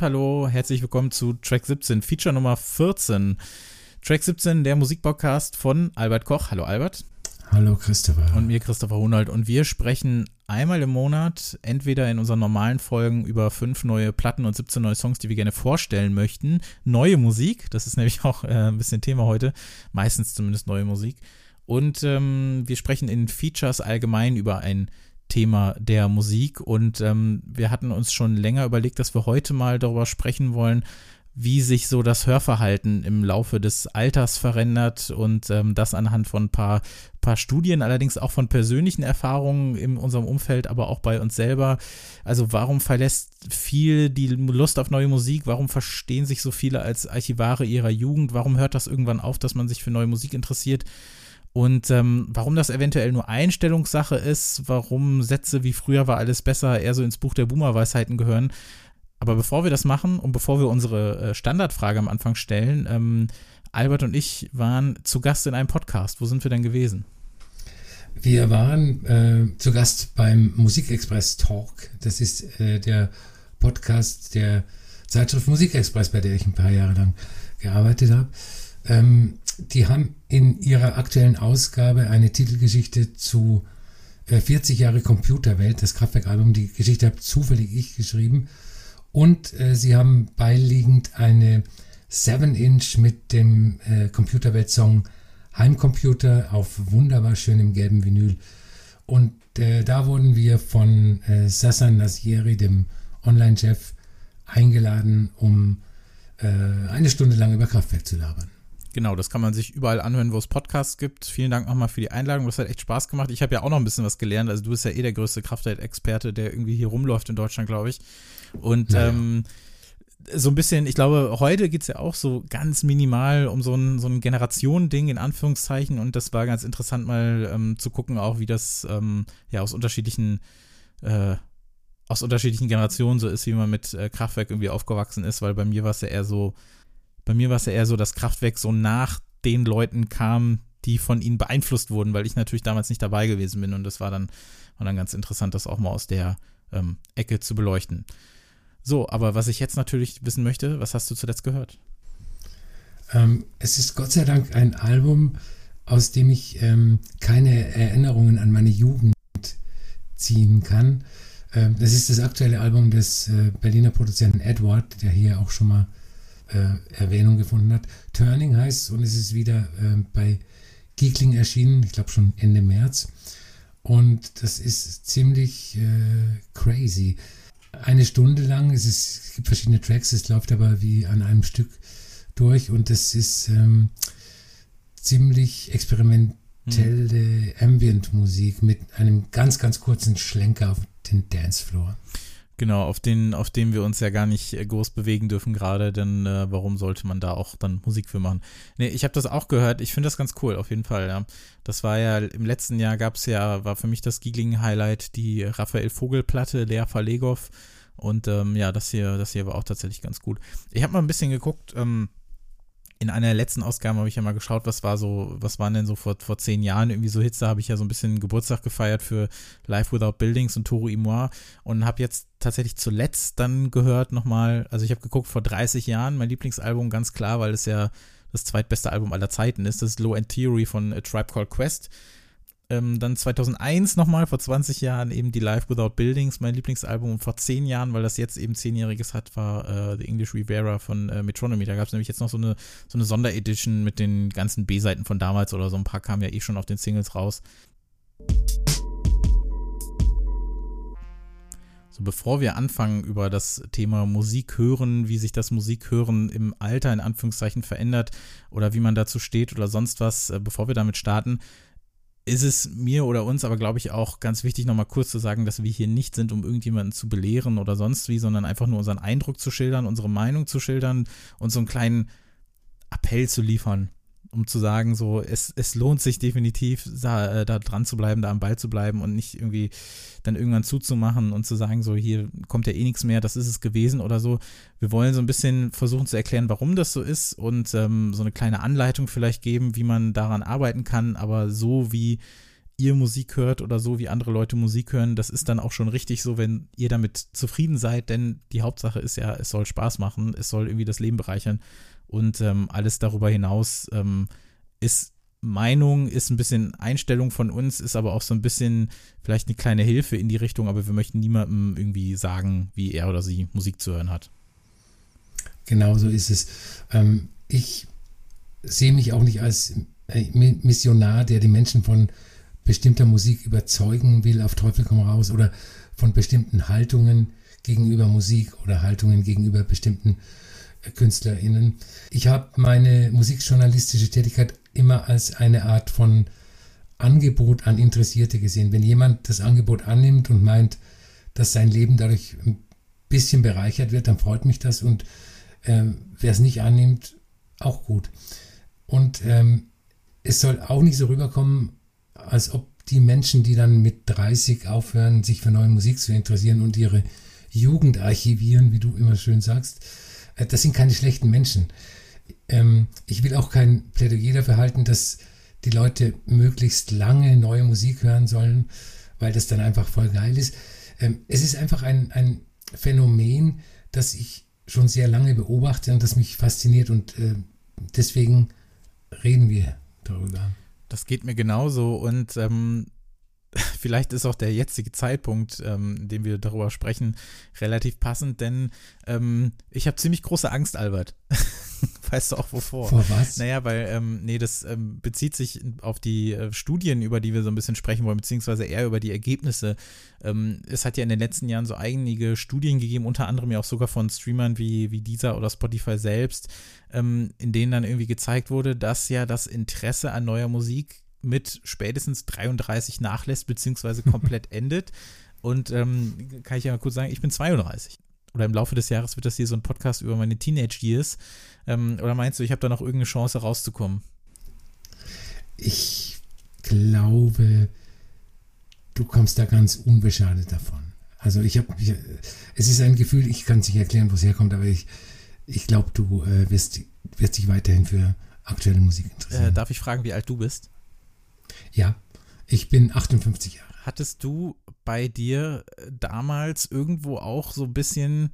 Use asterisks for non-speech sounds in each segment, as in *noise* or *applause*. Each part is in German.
und hallo, herzlich willkommen zu Track 17, Feature Nummer 14. Track 17, der Musikpodcast von Albert Koch. Hallo Albert. Hallo Christopher. Und mir Christopher Hunold. Und wir sprechen einmal im Monat, entweder in unseren normalen Folgen über fünf neue Platten und 17 neue Songs, die wir gerne vorstellen möchten. Neue Musik, das ist nämlich *laughs* auch äh, ein bisschen Thema heute. Meistens zumindest neue Musik. Und ähm, wir sprechen in Features allgemein über ein Thema der Musik. Und ähm, wir hatten uns schon länger überlegt, dass wir heute mal darüber sprechen wollen, wie sich so das Hörverhalten im Laufe des Alters verändert und ähm, das anhand von ein paar, paar Studien, allerdings auch von persönlichen Erfahrungen in unserem Umfeld, aber auch bei uns selber. Also warum verlässt viel die Lust auf neue Musik? Warum verstehen sich so viele als Archivare ihrer Jugend? Warum hört das irgendwann auf, dass man sich für neue Musik interessiert? Und ähm, warum das eventuell nur Einstellungssache ist, warum Sätze wie früher war alles besser eher so ins Buch der Boomer-Weisheiten gehören, aber bevor wir das machen und bevor wir unsere äh, Standardfrage am Anfang stellen, ähm, Albert und ich waren zu Gast in einem Podcast. Wo sind wir denn gewesen? Wir waren äh, zu Gast beim Musikexpress Talk. Das ist äh, der Podcast der Zeitschrift Musikexpress, bei der ich ein paar Jahre lang gearbeitet habe. Ähm, die haben in ihrer aktuellen Ausgabe eine Titelgeschichte zu äh, 40 Jahre Computerwelt, das Kraftwerk-Album. Die Geschichte habe zufällig ich geschrieben. Und äh, sie haben beiliegend eine 7-Inch mit dem äh, Computerwelt-Song Heimcomputer auf wunderbar schönem gelben Vinyl. Und äh, da wurden wir von äh, Sassan Nasieri, dem Online-Chef, eingeladen, um äh, eine Stunde lang über Kraftwerk zu labern. Genau, das kann man sich überall anhören, wo es Podcasts gibt. Vielen Dank nochmal für die Einladung. Das hat echt Spaß gemacht. Ich habe ja auch noch ein bisschen was gelernt. Also du bist ja eh der größte Kraftwerk-Experte, der irgendwie hier rumläuft in Deutschland, glaube ich. Und naja. ähm, so ein bisschen, ich glaube, heute geht es ja auch so ganz minimal um so ein, so ein Generationending in Anführungszeichen und das war ganz interessant mal ähm, zu gucken, auch wie das ähm, ja aus unterschiedlichen äh, aus unterschiedlichen Generationen so ist, wie man mit äh, Kraftwerk irgendwie aufgewachsen ist, weil bei mir war es ja eher so, bei mir war es ja eher so, dass Kraftwerk so nach den Leuten kam, die von ihnen beeinflusst wurden, weil ich natürlich damals nicht dabei gewesen bin und das war dann, war dann ganz interessant, das auch mal aus der ähm, Ecke zu beleuchten. So, aber was ich jetzt natürlich wissen möchte, was hast du zuletzt gehört? Ähm, es ist Gott sei Dank ein Album, aus dem ich ähm, keine Erinnerungen an meine Jugend ziehen kann. Ähm, das ist das aktuelle Album des äh, Berliner Produzenten Edward, der hier auch schon mal äh, Erwähnung gefunden hat. Turning heißt und es ist wieder äh, bei Giegling erschienen, ich glaube schon Ende März. Und das ist ziemlich äh, crazy eine Stunde lang. Es, ist, es gibt verschiedene Tracks, es läuft aber wie an einem Stück durch und es ist ähm, ziemlich experimentelle hm. Ambient-Musik mit einem ganz, ganz kurzen Schlenker auf den Dancefloor. Genau, auf den, auf dem wir uns ja gar nicht groß bewegen dürfen gerade, denn äh, warum sollte man da auch dann Musik für machen? Nee, ich habe das auch gehört, ich finde das ganz cool, auf jeden Fall, ja. Das war ja, im letzten Jahr gab es ja, war für mich das Giegling-Highlight, die Raphael Vogel-Platte, Lea Verlegow. Und ähm, ja, das hier, das hier war auch tatsächlich ganz gut. Ich habe mal ein bisschen geguckt, ähm, in einer letzten Ausgabe habe ich ja mal geschaut, was war so, was waren denn so vor, vor zehn Jahren irgendwie so Hits. Da habe ich ja so ein bisschen Geburtstag gefeiert für Life Without Buildings und Toru Imoa und habe jetzt tatsächlich zuletzt dann gehört nochmal, also ich habe geguckt vor 30 Jahren, mein Lieblingsalbum ganz klar, weil es ja das zweitbeste Album aller Zeiten ist. Das ist Low End Theory von A Tribe Called Quest. Ähm, dann 2001 nochmal, vor 20 Jahren eben die Live Without Buildings, mein Lieblingsalbum. Und vor 10 Jahren, weil das jetzt eben 10-jähriges hat, war äh, The English Rivera von äh, Metronomy. Da gab es nämlich jetzt noch so eine, so eine Sonderedition mit den ganzen B-Seiten von damals oder so. Ein paar kamen ja eh schon auf den Singles raus. So, bevor wir anfangen, über das Thema Musik hören, wie sich das Musikhören im Alter in Anführungszeichen verändert oder wie man dazu steht oder sonst was, äh, bevor wir damit starten, ist es mir oder uns aber, glaube ich, auch ganz wichtig, nochmal kurz zu sagen, dass wir hier nicht sind, um irgendjemanden zu belehren oder sonst wie, sondern einfach nur unseren Eindruck zu schildern, unsere Meinung zu schildern und so einen kleinen Appell zu liefern um zu sagen, so, es, es lohnt sich definitiv, da, äh, da dran zu bleiben, da am Ball zu bleiben und nicht irgendwie dann irgendwann zuzumachen und zu sagen, so, hier kommt ja eh nichts mehr, das ist es gewesen oder so. Wir wollen so ein bisschen versuchen zu erklären, warum das so ist und ähm, so eine kleine Anleitung vielleicht geben, wie man daran arbeiten kann, aber so wie ihr Musik hört oder so, wie andere Leute Musik hören, das ist dann auch schon richtig so, wenn ihr damit zufrieden seid, denn die Hauptsache ist ja, es soll Spaß machen, es soll irgendwie das Leben bereichern und ähm, alles darüber hinaus ähm, ist Meinung, ist ein bisschen Einstellung von uns, ist aber auch so ein bisschen vielleicht eine kleine Hilfe in die Richtung, aber wir möchten niemandem irgendwie sagen, wie er oder sie Musik zu hören hat. Genau so ist es. Ähm, ich sehe mich auch nicht als äh, Missionar, der die Menschen von bestimmter Musik überzeugen will, auf Teufel komm raus, oder von bestimmten Haltungen gegenüber Musik oder Haltungen gegenüber bestimmten äh, KünstlerInnen. Ich habe meine musikjournalistische Tätigkeit immer als eine Art von Angebot an Interessierte gesehen. Wenn jemand das Angebot annimmt und meint, dass sein Leben dadurch ein bisschen bereichert wird, dann freut mich das und ähm, wer es nicht annimmt, auch gut. Und ähm, es soll auch nicht so rüberkommen, als ob die Menschen, die dann mit 30 aufhören, sich für neue Musik zu interessieren und ihre Jugend archivieren, wie du immer schön sagst, das sind keine schlechten Menschen. Ähm, ich will auch kein Plädoyer dafür halten, dass die Leute möglichst lange neue Musik hören sollen, weil das dann einfach voll geil ist. Ähm, es ist einfach ein, ein Phänomen, das ich schon sehr lange beobachte und das mich fasziniert und äh, deswegen reden wir darüber. Das geht mir genauso und ähm, *laughs* vielleicht ist auch der jetzige Zeitpunkt, ähm, in dem wir darüber sprechen, relativ passend, denn ähm, ich habe ziemlich große Angst, Albert. *laughs* weißt du auch wovor? Vor was? Naja, weil, ähm, nee, das ähm, bezieht sich auf die äh, Studien, über die wir so ein bisschen sprechen wollen, beziehungsweise eher über die Ergebnisse. Ähm, es hat ja in den letzten Jahren so einige Studien gegeben, unter anderem ja auch sogar von Streamern wie, wie dieser oder Spotify selbst, ähm, in denen dann irgendwie gezeigt wurde, dass ja das Interesse an neuer Musik mit spätestens 33 nachlässt, beziehungsweise komplett *laughs* endet. Und ähm, kann ich ja mal kurz sagen, ich bin 32 oder im Laufe des Jahres wird das hier so ein Podcast über meine Teenage Years. Ähm, oder meinst du, ich habe da noch irgendeine Chance rauszukommen? Ich glaube, du kommst da ganz unbeschadet davon. Also ich habe, es ist ein Gefühl, ich kann es nicht erklären, wo es herkommt, aber ich, ich glaube, du äh, wirst, wirst dich weiterhin für aktuelle Musik interessieren. Äh, darf ich fragen, wie alt du bist? Ja, ich bin 58 Jahre. Hattest du bei dir äh, damals irgendwo auch so ein bisschen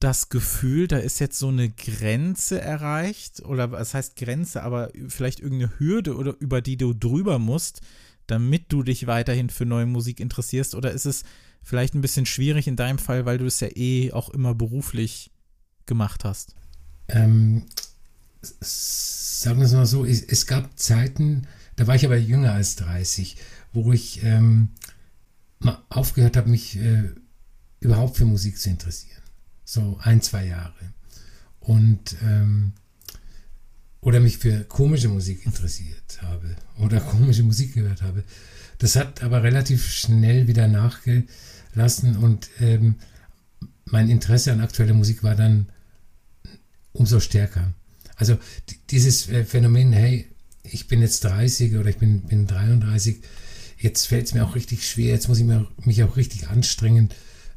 das Gefühl, da ist jetzt so eine Grenze erreicht? Oder was heißt Grenze, aber vielleicht irgendeine Hürde oder über die du drüber musst, damit du dich weiterhin für neue Musik interessierst? Oder ist es vielleicht ein bisschen schwierig in deinem Fall, weil du es ja eh auch immer beruflich gemacht hast? Ähm, sagen wir es mal so, es, es, gab Zeiten, da war ich aber jünger als 30, wo ich ähm, mal aufgehört habe, mich äh, überhaupt für Musik zu interessieren. So ein, zwei Jahre. Und ähm, oder mich für komische Musik interessiert habe oder komische Musik gehört habe. Das hat aber relativ schnell wieder nachgelassen und ähm, mein Interesse an aktueller Musik war dann umso stärker. Also dieses äh, Phänomen, hey, ich bin jetzt 30 oder ich bin, bin 33, jetzt fällt es mir auch richtig schwer, jetzt muss ich mich auch richtig anstrengen.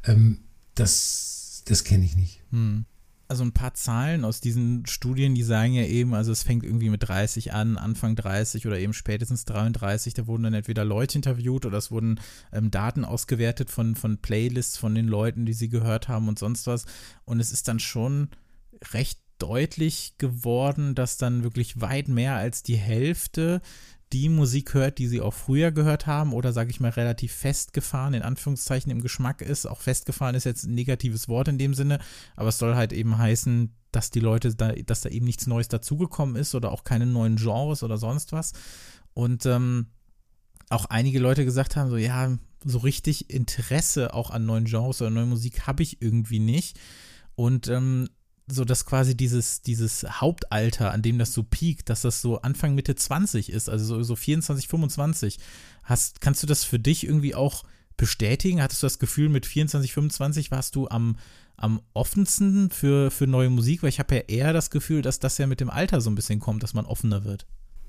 Ähm, das das kenne ich nicht. Hm. Also ein paar Zahlen aus diesen Studien, die sagen ja eben, also es fängt irgendwie mit 30 an, Anfang 30 oder eben spätestens 33, da wurden dann entweder Leute interviewt oder es wurden ähm, Daten ausgewertet von, von Playlists von den Leuten, die sie gehört haben und sonst was. Und es ist dann schon recht deutlich geworden, dass dann wirklich weit mehr als die Hälfte die Musik hört, die sie auch früher gehört haben oder sage ich mal relativ festgefahren in Anführungszeichen im Geschmack ist. Auch festgefahren ist jetzt ein negatives Wort in dem Sinne, aber es soll halt eben heißen, dass die Leute da, dass da eben nichts Neues dazugekommen ist oder auch keine neuen Genres oder sonst was. Und ähm, auch einige Leute gesagt haben, so ja, so richtig Interesse auch an neuen Genres oder neuen Musik habe ich irgendwie nicht. Und ähm, so dass quasi dieses, dieses Hauptalter, an dem das so piekt, dass das so Anfang Mitte 20 ist, also so, so 24, 25. Hast, kannst du das für dich irgendwie auch bestätigen? Hattest du das Gefühl, mit 24, 25 warst du am, am offensten für, für neue Musik? Weil ich habe ja eher das Gefühl, dass das ja mit dem Alter so ein bisschen kommt, dass man offener wird.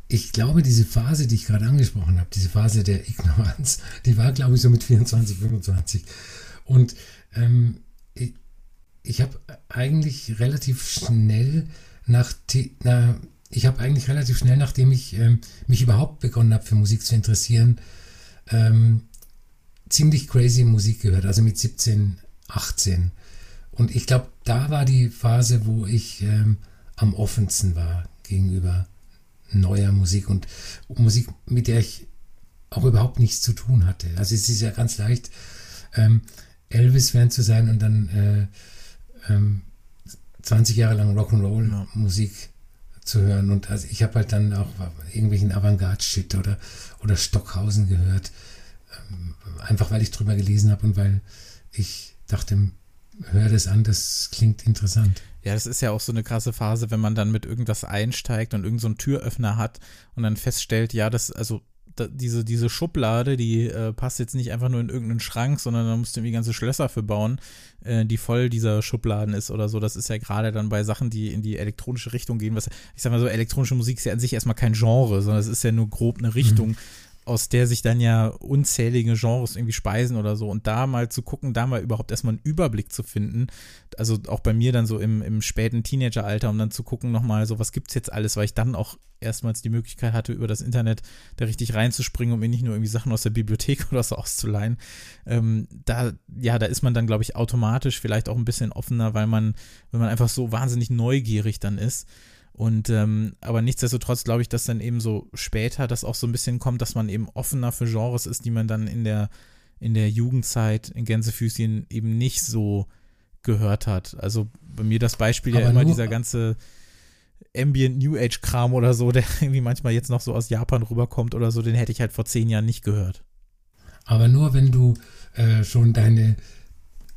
Ich glaube, diese Phase, die ich gerade angesprochen habe, diese Phase der Ignoranz, die war, glaube ich, so mit 24, 25. Und ähm, ich habe eigentlich relativ schnell nach, nach ich habe eigentlich relativ schnell, nachdem ich ähm, mich überhaupt begonnen habe, für Musik zu interessieren, ähm, ziemlich crazy Musik gehört, also mit 17, 18. Und ich glaube, da war die Phase, wo ich ähm, am offensten war gegenüber neuer Musik und Musik, mit der ich auch überhaupt nichts zu tun hatte. Also es ist ja ganz leicht, ähm, Elvis-Fan zu sein und dann äh, ähm, 20 Jahre lang Rock'n'Roll-Musik ja. zu hören. Und also ich habe halt dann auch irgendwelchen Avantgarde-Shit oder, oder Stockhausen gehört. Ähm, einfach weil ich drüber gelesen habe und weil ich dachte, hör das an, das klingt interessant. Ja, das ist ja auch so eine krasse Phase, wenn man dann mit irgendwas einsteigt und irgendeinen so Türöffner hat und dann feststellt, ja, das, also da, diese, diese Schublade, die äh, passt jetzt nicht einfach nur in irgendeinen Schrank, sondern da musst du irgendwie ganze Schlösser für bauen, äh, die voll dieser Schubladen ist oder so. Das ist ja gerade dann bei Sachen, die in die elektronische Richtung gehen, was, ich sag mal so, elektronische Musik ist ja an sich erstmal kein Genre, sondern es ist ja nur grob eine Richtung. Mhm aus der sich dann ja unzählige Genres irgendwie speisen oder so. Und da mal zu gucken, da mal überhaupt erstmal einen Überblick zu finden. Also auch bei mir dann so im, im späten Teenageralter, um dann zu gucken nochmal, so was gibt's jetzt alles, weil ich dann auch erstmals die Möglichkeit hatte, über das Internet da richtig reinzuspringen, um mir nicht nur irgendwie Sachen aus der Bibliothek *laughs* oder so auszuleihen. Ähm, da, ja, da ist man dann, glaube ich, automatisch vielleicht auch ein bisschen offener, weil man, wenn man einfach so wahnsinnig neugierig dann ist. Und ähm, aber nichtsdestotrotz glaube ich, dass dann eben so später das auch so ein bisschen kommt, dass man eben offener für Genres ist, die man dann in der, in der Jugendzeit in Gänsefüßchen eben nicht so gehört hat. Also bei mir das Beispiel aber ja immer dieser ganze Ambient New Age Kram oder so, *laughs* der irgendwie manchmal jetzt noch so aus Japan rüberkommt oder so, den hätte ich halt vor zehn Jahren nicht gehört. Aber nur wenn du äh, schon deine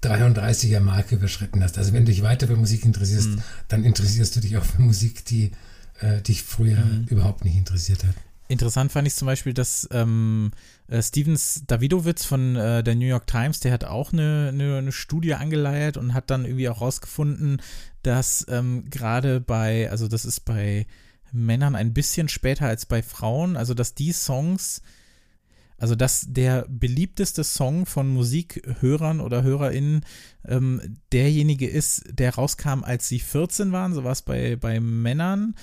33er Marke überschritten hast. Also wenn du dich weiter für Musik interessierst, mhm. dann interessierst du dich auch für Musik, die äh, dich früher mhm. überhaupt nicht interessiert hat. Interessant fand ich zum Beispiel, dass ähm, äh, Stevens Davidowitz von äh, der New York Times, der hat auch eine, eine, eine, Studie angeleiert und hat dann irgendwie auch rausgefunden, dass ähm, gerade bei, also das ist bei Männern ein bisschen später als bei Frauen, also dass die Songs, also, dass der beliebteste Song von Musikhörern oder HörerInnen ähm, derjenige ist, der rauskam, als sie 14 waren, so war es bei, bei Männern.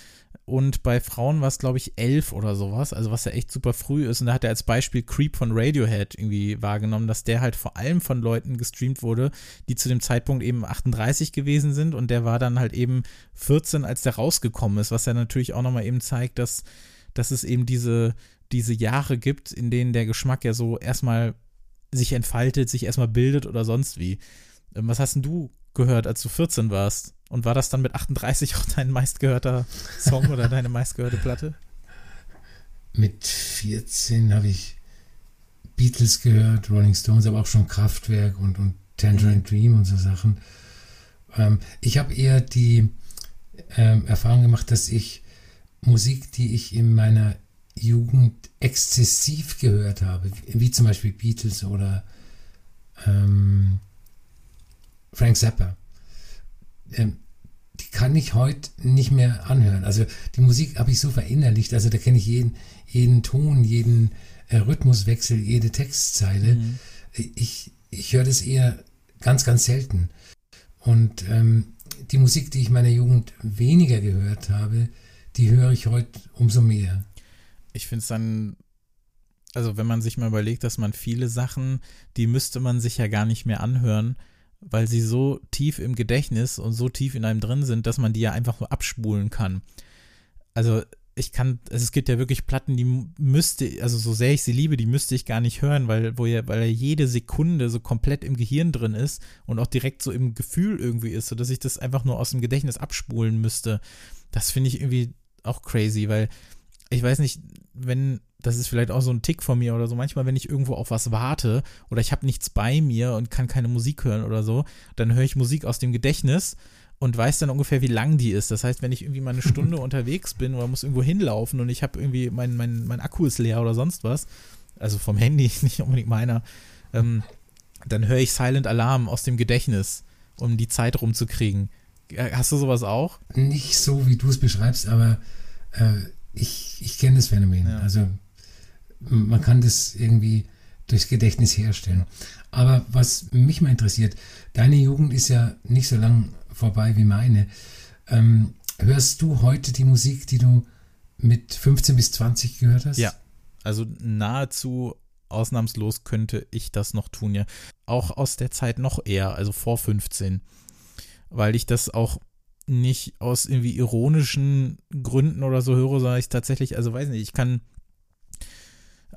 Und bei Frauen war es, glaube ich, 11 oder sowas, also was ja echt super früh ist. Und da hat er als Beispiel Creep von Radiohead irgendwie wahrgenommen, dass der halt vor allem von Leuten gestreamt wurde, die zu dem Zeitpunkt eben 38 gewesen sind. Und der war dann halt eben 14, als der rausgekommen ist, was ja natürlich auch nochmal eben zeigt, dass, dass es eben diese, diese Jahre gibt, in denen der Geschmack ja so erstmal sich entfaltet, sich erstmal bildet oder sonst wie. Ähm, was hast denn du gehört, als du 14 warst? Und war das dann mit 38 auch dein meistgehörter Song oder deine meistgehörte Platte? Mit 14 habe ich Beatles gehört, Rolling Stones, aber auch schon Kraftwerk und, und Tangerine mhm. Dream und so Sachen. Ähm, ich habe eher die ähm, Erfahrung gemacht, dass ich Musik, die ich in meiner Jugend exzessiv gehört habe, wie zum Beispiel Beatles oder ähm, Frank Zappa, ähm, die kann ich heute nicht mehr anhören. Also die Musik habe ich so verinnerlicht, also da kenne ich jeden, jeden Ton, jeden äh, Rhythmuswechsel, jede Textzeile. Mhm. Ich, ich höre das eher ganz, ganz selten. Und ähm, die Musik, die ich meiner Jugend weniger gehört habe, die höre ich heute umso mehr ich finde es dann, also wenn man sich mal überlegt, dass man viele Sachen, die müsste man sich ja gar nicht mehr anhören, weil sie so tief im Gedächtnis und so tief in einem drin sind, dass man die ja einfach nur abspulen kann. Also ich kann, also es gibt ja wirklich Platten, die müsste, also so sehr ich sie liebe, die müsste ich gar nicht hören, weil, wo ja, weil ja jede Sekunde so komplett im Gehirn drin ist und auch direkt so im Gefühl irgendwie ist, sodass ich das einfach nur aus dem Gedächtnis abspulen müsste. Das finde ich irgendwie auch crazy, weil ich weiß nicht, wenn, das ist vielleicht auch so ein Tick von mir oder so, manchmal, wenn ich irgendwo auf was warte oder ich habe nichts bei mir und kann keine Musik hören oder so, dann höre ich Musik aus dem Gedächtnis und weiß dann ungefähr, wie lang die ist. Das heißt, wenn ich irgendwie mal eine *laughs* Stunde unterwegs bin oder muss irgendwo hinlaufen und ich habe irgendwie, mein, mein, mein Akku ist leer oder sonst was, also vom Handy, *laughs* nicht unbedingt meiner, ähm, dann höre ich Silent Alarm aus dem Gedächtnis, um die Zeit rumzukriegen. Äh, hast du sowas auch? Nicht so, wie du es beschreibst, aber äh, ich, ich kenne das Phänomen. Ja. Also man kann das irgendwie durchs Gedächtnis herstellen. Aber was mich mal interessiert, deine Jugend ist ja nicht so lang vorbei wie meine. Ähm, hörst du heute die Musik, die du mit 15 bis 20 gehört hast? Ja, also nahezu ausnahmslos könnte ich das noch tun, ja. Auch aus der Zeit noch eher, also vor 15. Weil ich das auch nicht aus irgendwie ironischen Gründen oder so höre, sondern ich tatsächlich, also weiß nicht, ich kann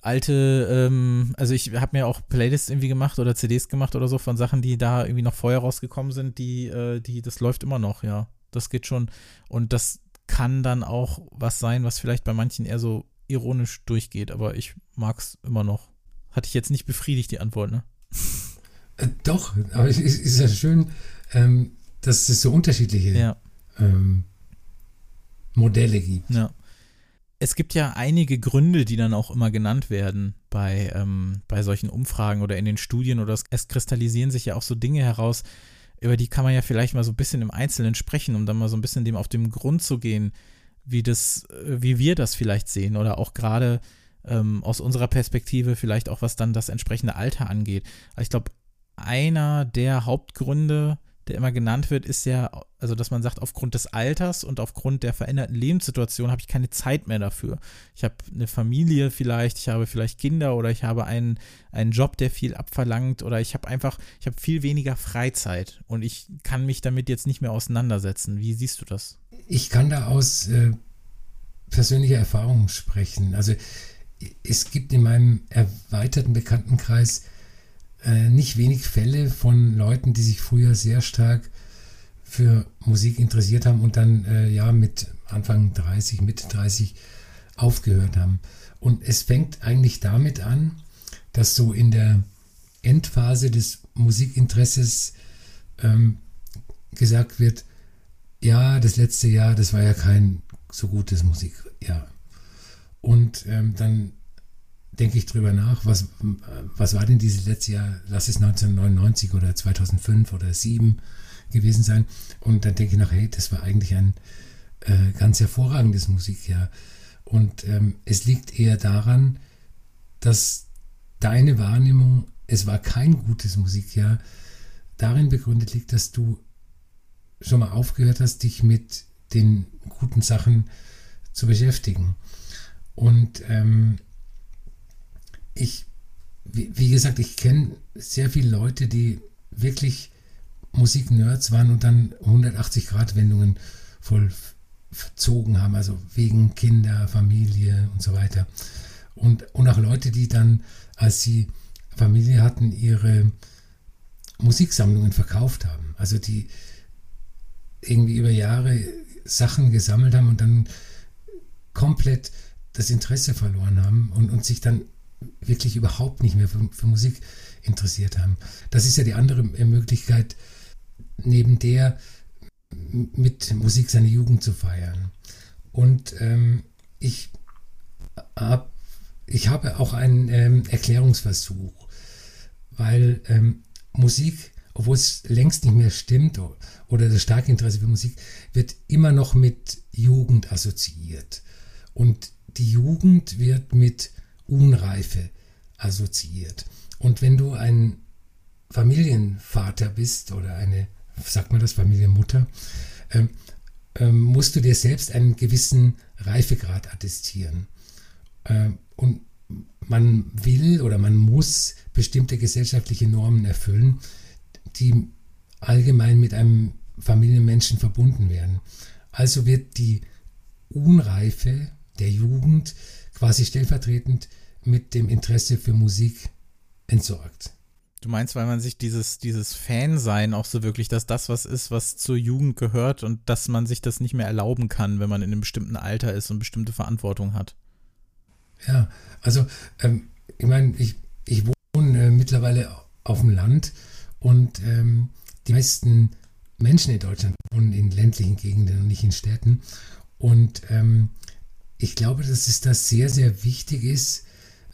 alte, ähm, also ich habe mir auch Playlists irgendwie gemacht oder CDs gemacht oder so von Sachen, die da irgendwie noch vorher rausgekommen sind, die, äh, die, das läuft immer noch, ja. Das geht schon. Und das kann dann auch was sein, was vielleicht bei manchen eher so ironisch durchgeht, aber ich mag es immer noch. Hatte ich jetzt nicht befriedigt, die Antwort, ne? Äh, doch, aber es ist, ist ja schön, ähm, dass es so unterschiedliche Ja. Ähm, Modelle gibt. Ja. Es gibt ja einige Gründe, die dann auch immer genannt werden bei, ähm, bei solchen Umfragen oder in den Studien oder es, es kristallisieren sich ja auch so Dinge heraus, über die kann man ja vielleicht mal so ein bisschen im Einzelnen sprechen, um dann mal so ein bisschen dem auf den Grund zu gehen, wie das, äh, wie wir das vielleicht sehen oder auch gerade ähm, aus unserer Perspektive vielleicht auch was dann das entsprechende Alter angeht. Aber ich glaube, einer der Hauptgründe, der immer genannt wird, ist ja, also dass man sagt, aufgrund des Alters und aufgrund der veränderten Lebenssituation habe ich keine Zeit mehr dafür. Ich habe eine Familie vielleicht, ich habe vielleicht Kinder oder ich habe einen, einen Job, der viel abverlangt oder ich habe einfach, ich habe viel weniger Freizeit und ich kann mich damit jetzt nicht mehr auseinandersetzen. Wie siehst du das? Ich kann da aus äh, persönlicher Erfahrung sprechen. Also es gibt in meinem erweiterten Bekanntenkreis äh, nicht wenig Fälle von Leuten, die sich früher sehr stark für Musik interessiert haben und dann äh, ja mit Anfang 30, Mitte 30 aufgehört haben. Und es fängt eigentlich damit an, dass so in der Endphase des Musikinteresses ähm, gesagt wird, ja, das letzte Jahr, das war ja kein so gutes Musikjahr. Und ähm, dann denke ich drüber nach, was, was war denn dieses letzte Jahr, lass es 1999 oder 2005 oder 2007 gewesen sein. Und dann denke ich nach, hey, das war eigentlich ein äh, ganz hervorragendes Musikjahr. Und ähm, es liegt eher daran, dass deine Wahrnehmung, es war kein gutes Musikjahr, darin begründet liegt, dass du schon mal aufgehört hast, dich mit den guten Sachen zu beschäftigen. Und ähm, ich, wie, wie, gesagt, ich kenne sehr viele Leute, die wirklich Musiknerds waren und dann 180-Grad-Wendungen vollzogen haben, also wegen Kinder, Familie und so weiter. Und, und auch Leute, die dann, als sie Familie hatten, ihre Musiksammlungen verkauft haben. Also die irgendwie über Jahre Sachen gesammelt haben und dann komplett das Interesse verloren haben und, und sich dann wirklich überhaupt nicht mehr für, für, Musik interessiert haben. Das ist ja die andere Möglichkeit, neben der mit Musik seine Jugend zu feiern. Und ähm, ich, hab, ich habe auch einen ähm, Erklärungsversuch, weil ähm, Musik, obwohl es längst nicht mehr stimmt oder das starke Interesse für Musik, wird immer noch mit Jugend assoziiert. Und die Jugend wird mit Unreife assoziiert. Und wenn du ein Familienvater bist oder eine, sagt man das, Familienmutter, ähm, ähm, musst du dir selbst einen gewissen Reifegrad attestieren. Ähm, und man will oder man muss bestimmte gesellschaftliche Normen erfüllen, die allgemein mit einem Familienmenschen verbunden werden. Also wird die Unreife der Jugend quasi stellvertretend mit dem Interesse für Musik entsorgt. Du meinst, weil man sich dieses, dieses Fansein auch so wirklich, dass das was ist, was zur Jugend gehört und dass man sich das nicht mehr erlauben kann, wenn man in einem bestimmten Alter ist und bestimmte Verantwortung hat. Ja, also ähm, ich meine, ich, ich wohne äh, mittlerweile auf dem Land und ähm, die meisten Menschen in Deutschland wohnen in ländlichen Gegenden und nicht in Städten. Und ähm, ich glaube, dass es da sehr, sehr wichtig ist,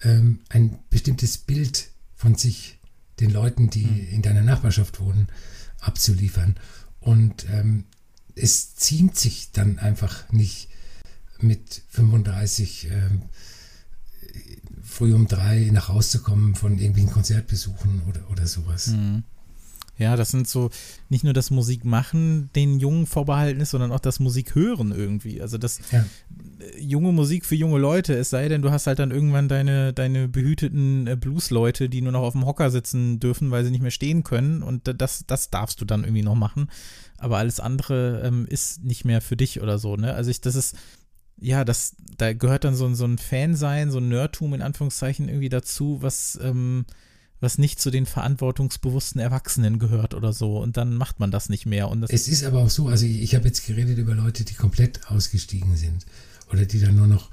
ähm, ein bestimmtes Bild von sich den Leuten, die mhm. in deiner Nachbarschaft wohnen, abzuliefern. Und ähm, es ziemt sich dann einfach nicht mit 35 ähm, früh um drei nach Hause zu kommen von irgendwelchen Konzertbesuchen oder, oder sowas. Mhm. Ja, das sind so nicht nur das Musikmachen den Jungen vorbehalten ist, sondern auch das Musikhören irgendwie. Also das ja. Junge Musik für junge Leute, es sei denn, du hast halt dann irgendwann deine, deine behüteten äh, Blues-Leute, die nur noch auf dem Hocker sitzen dürfen, weil sie nicht mehr stehen können. Und das, das darfst du dann irgendwie noch machen. Aber alles andere ähm, ist nicht mehr für dich oder so, ne? Also ich, das ist, ja, das, da gehört dann so, so ein Fansein, so ein Nerdtum in Anführungszeichen irgendwie dazu, was, ähm, was nicht zu den verantwortungsbewussten Erwachsenen gehört oder so. Und dann macht man das nicht mehr. Und es ist aber auch so, also ich, ich habe jetzt geredet über Leute, die komplett ausgestiegen sind oder die dann nur noch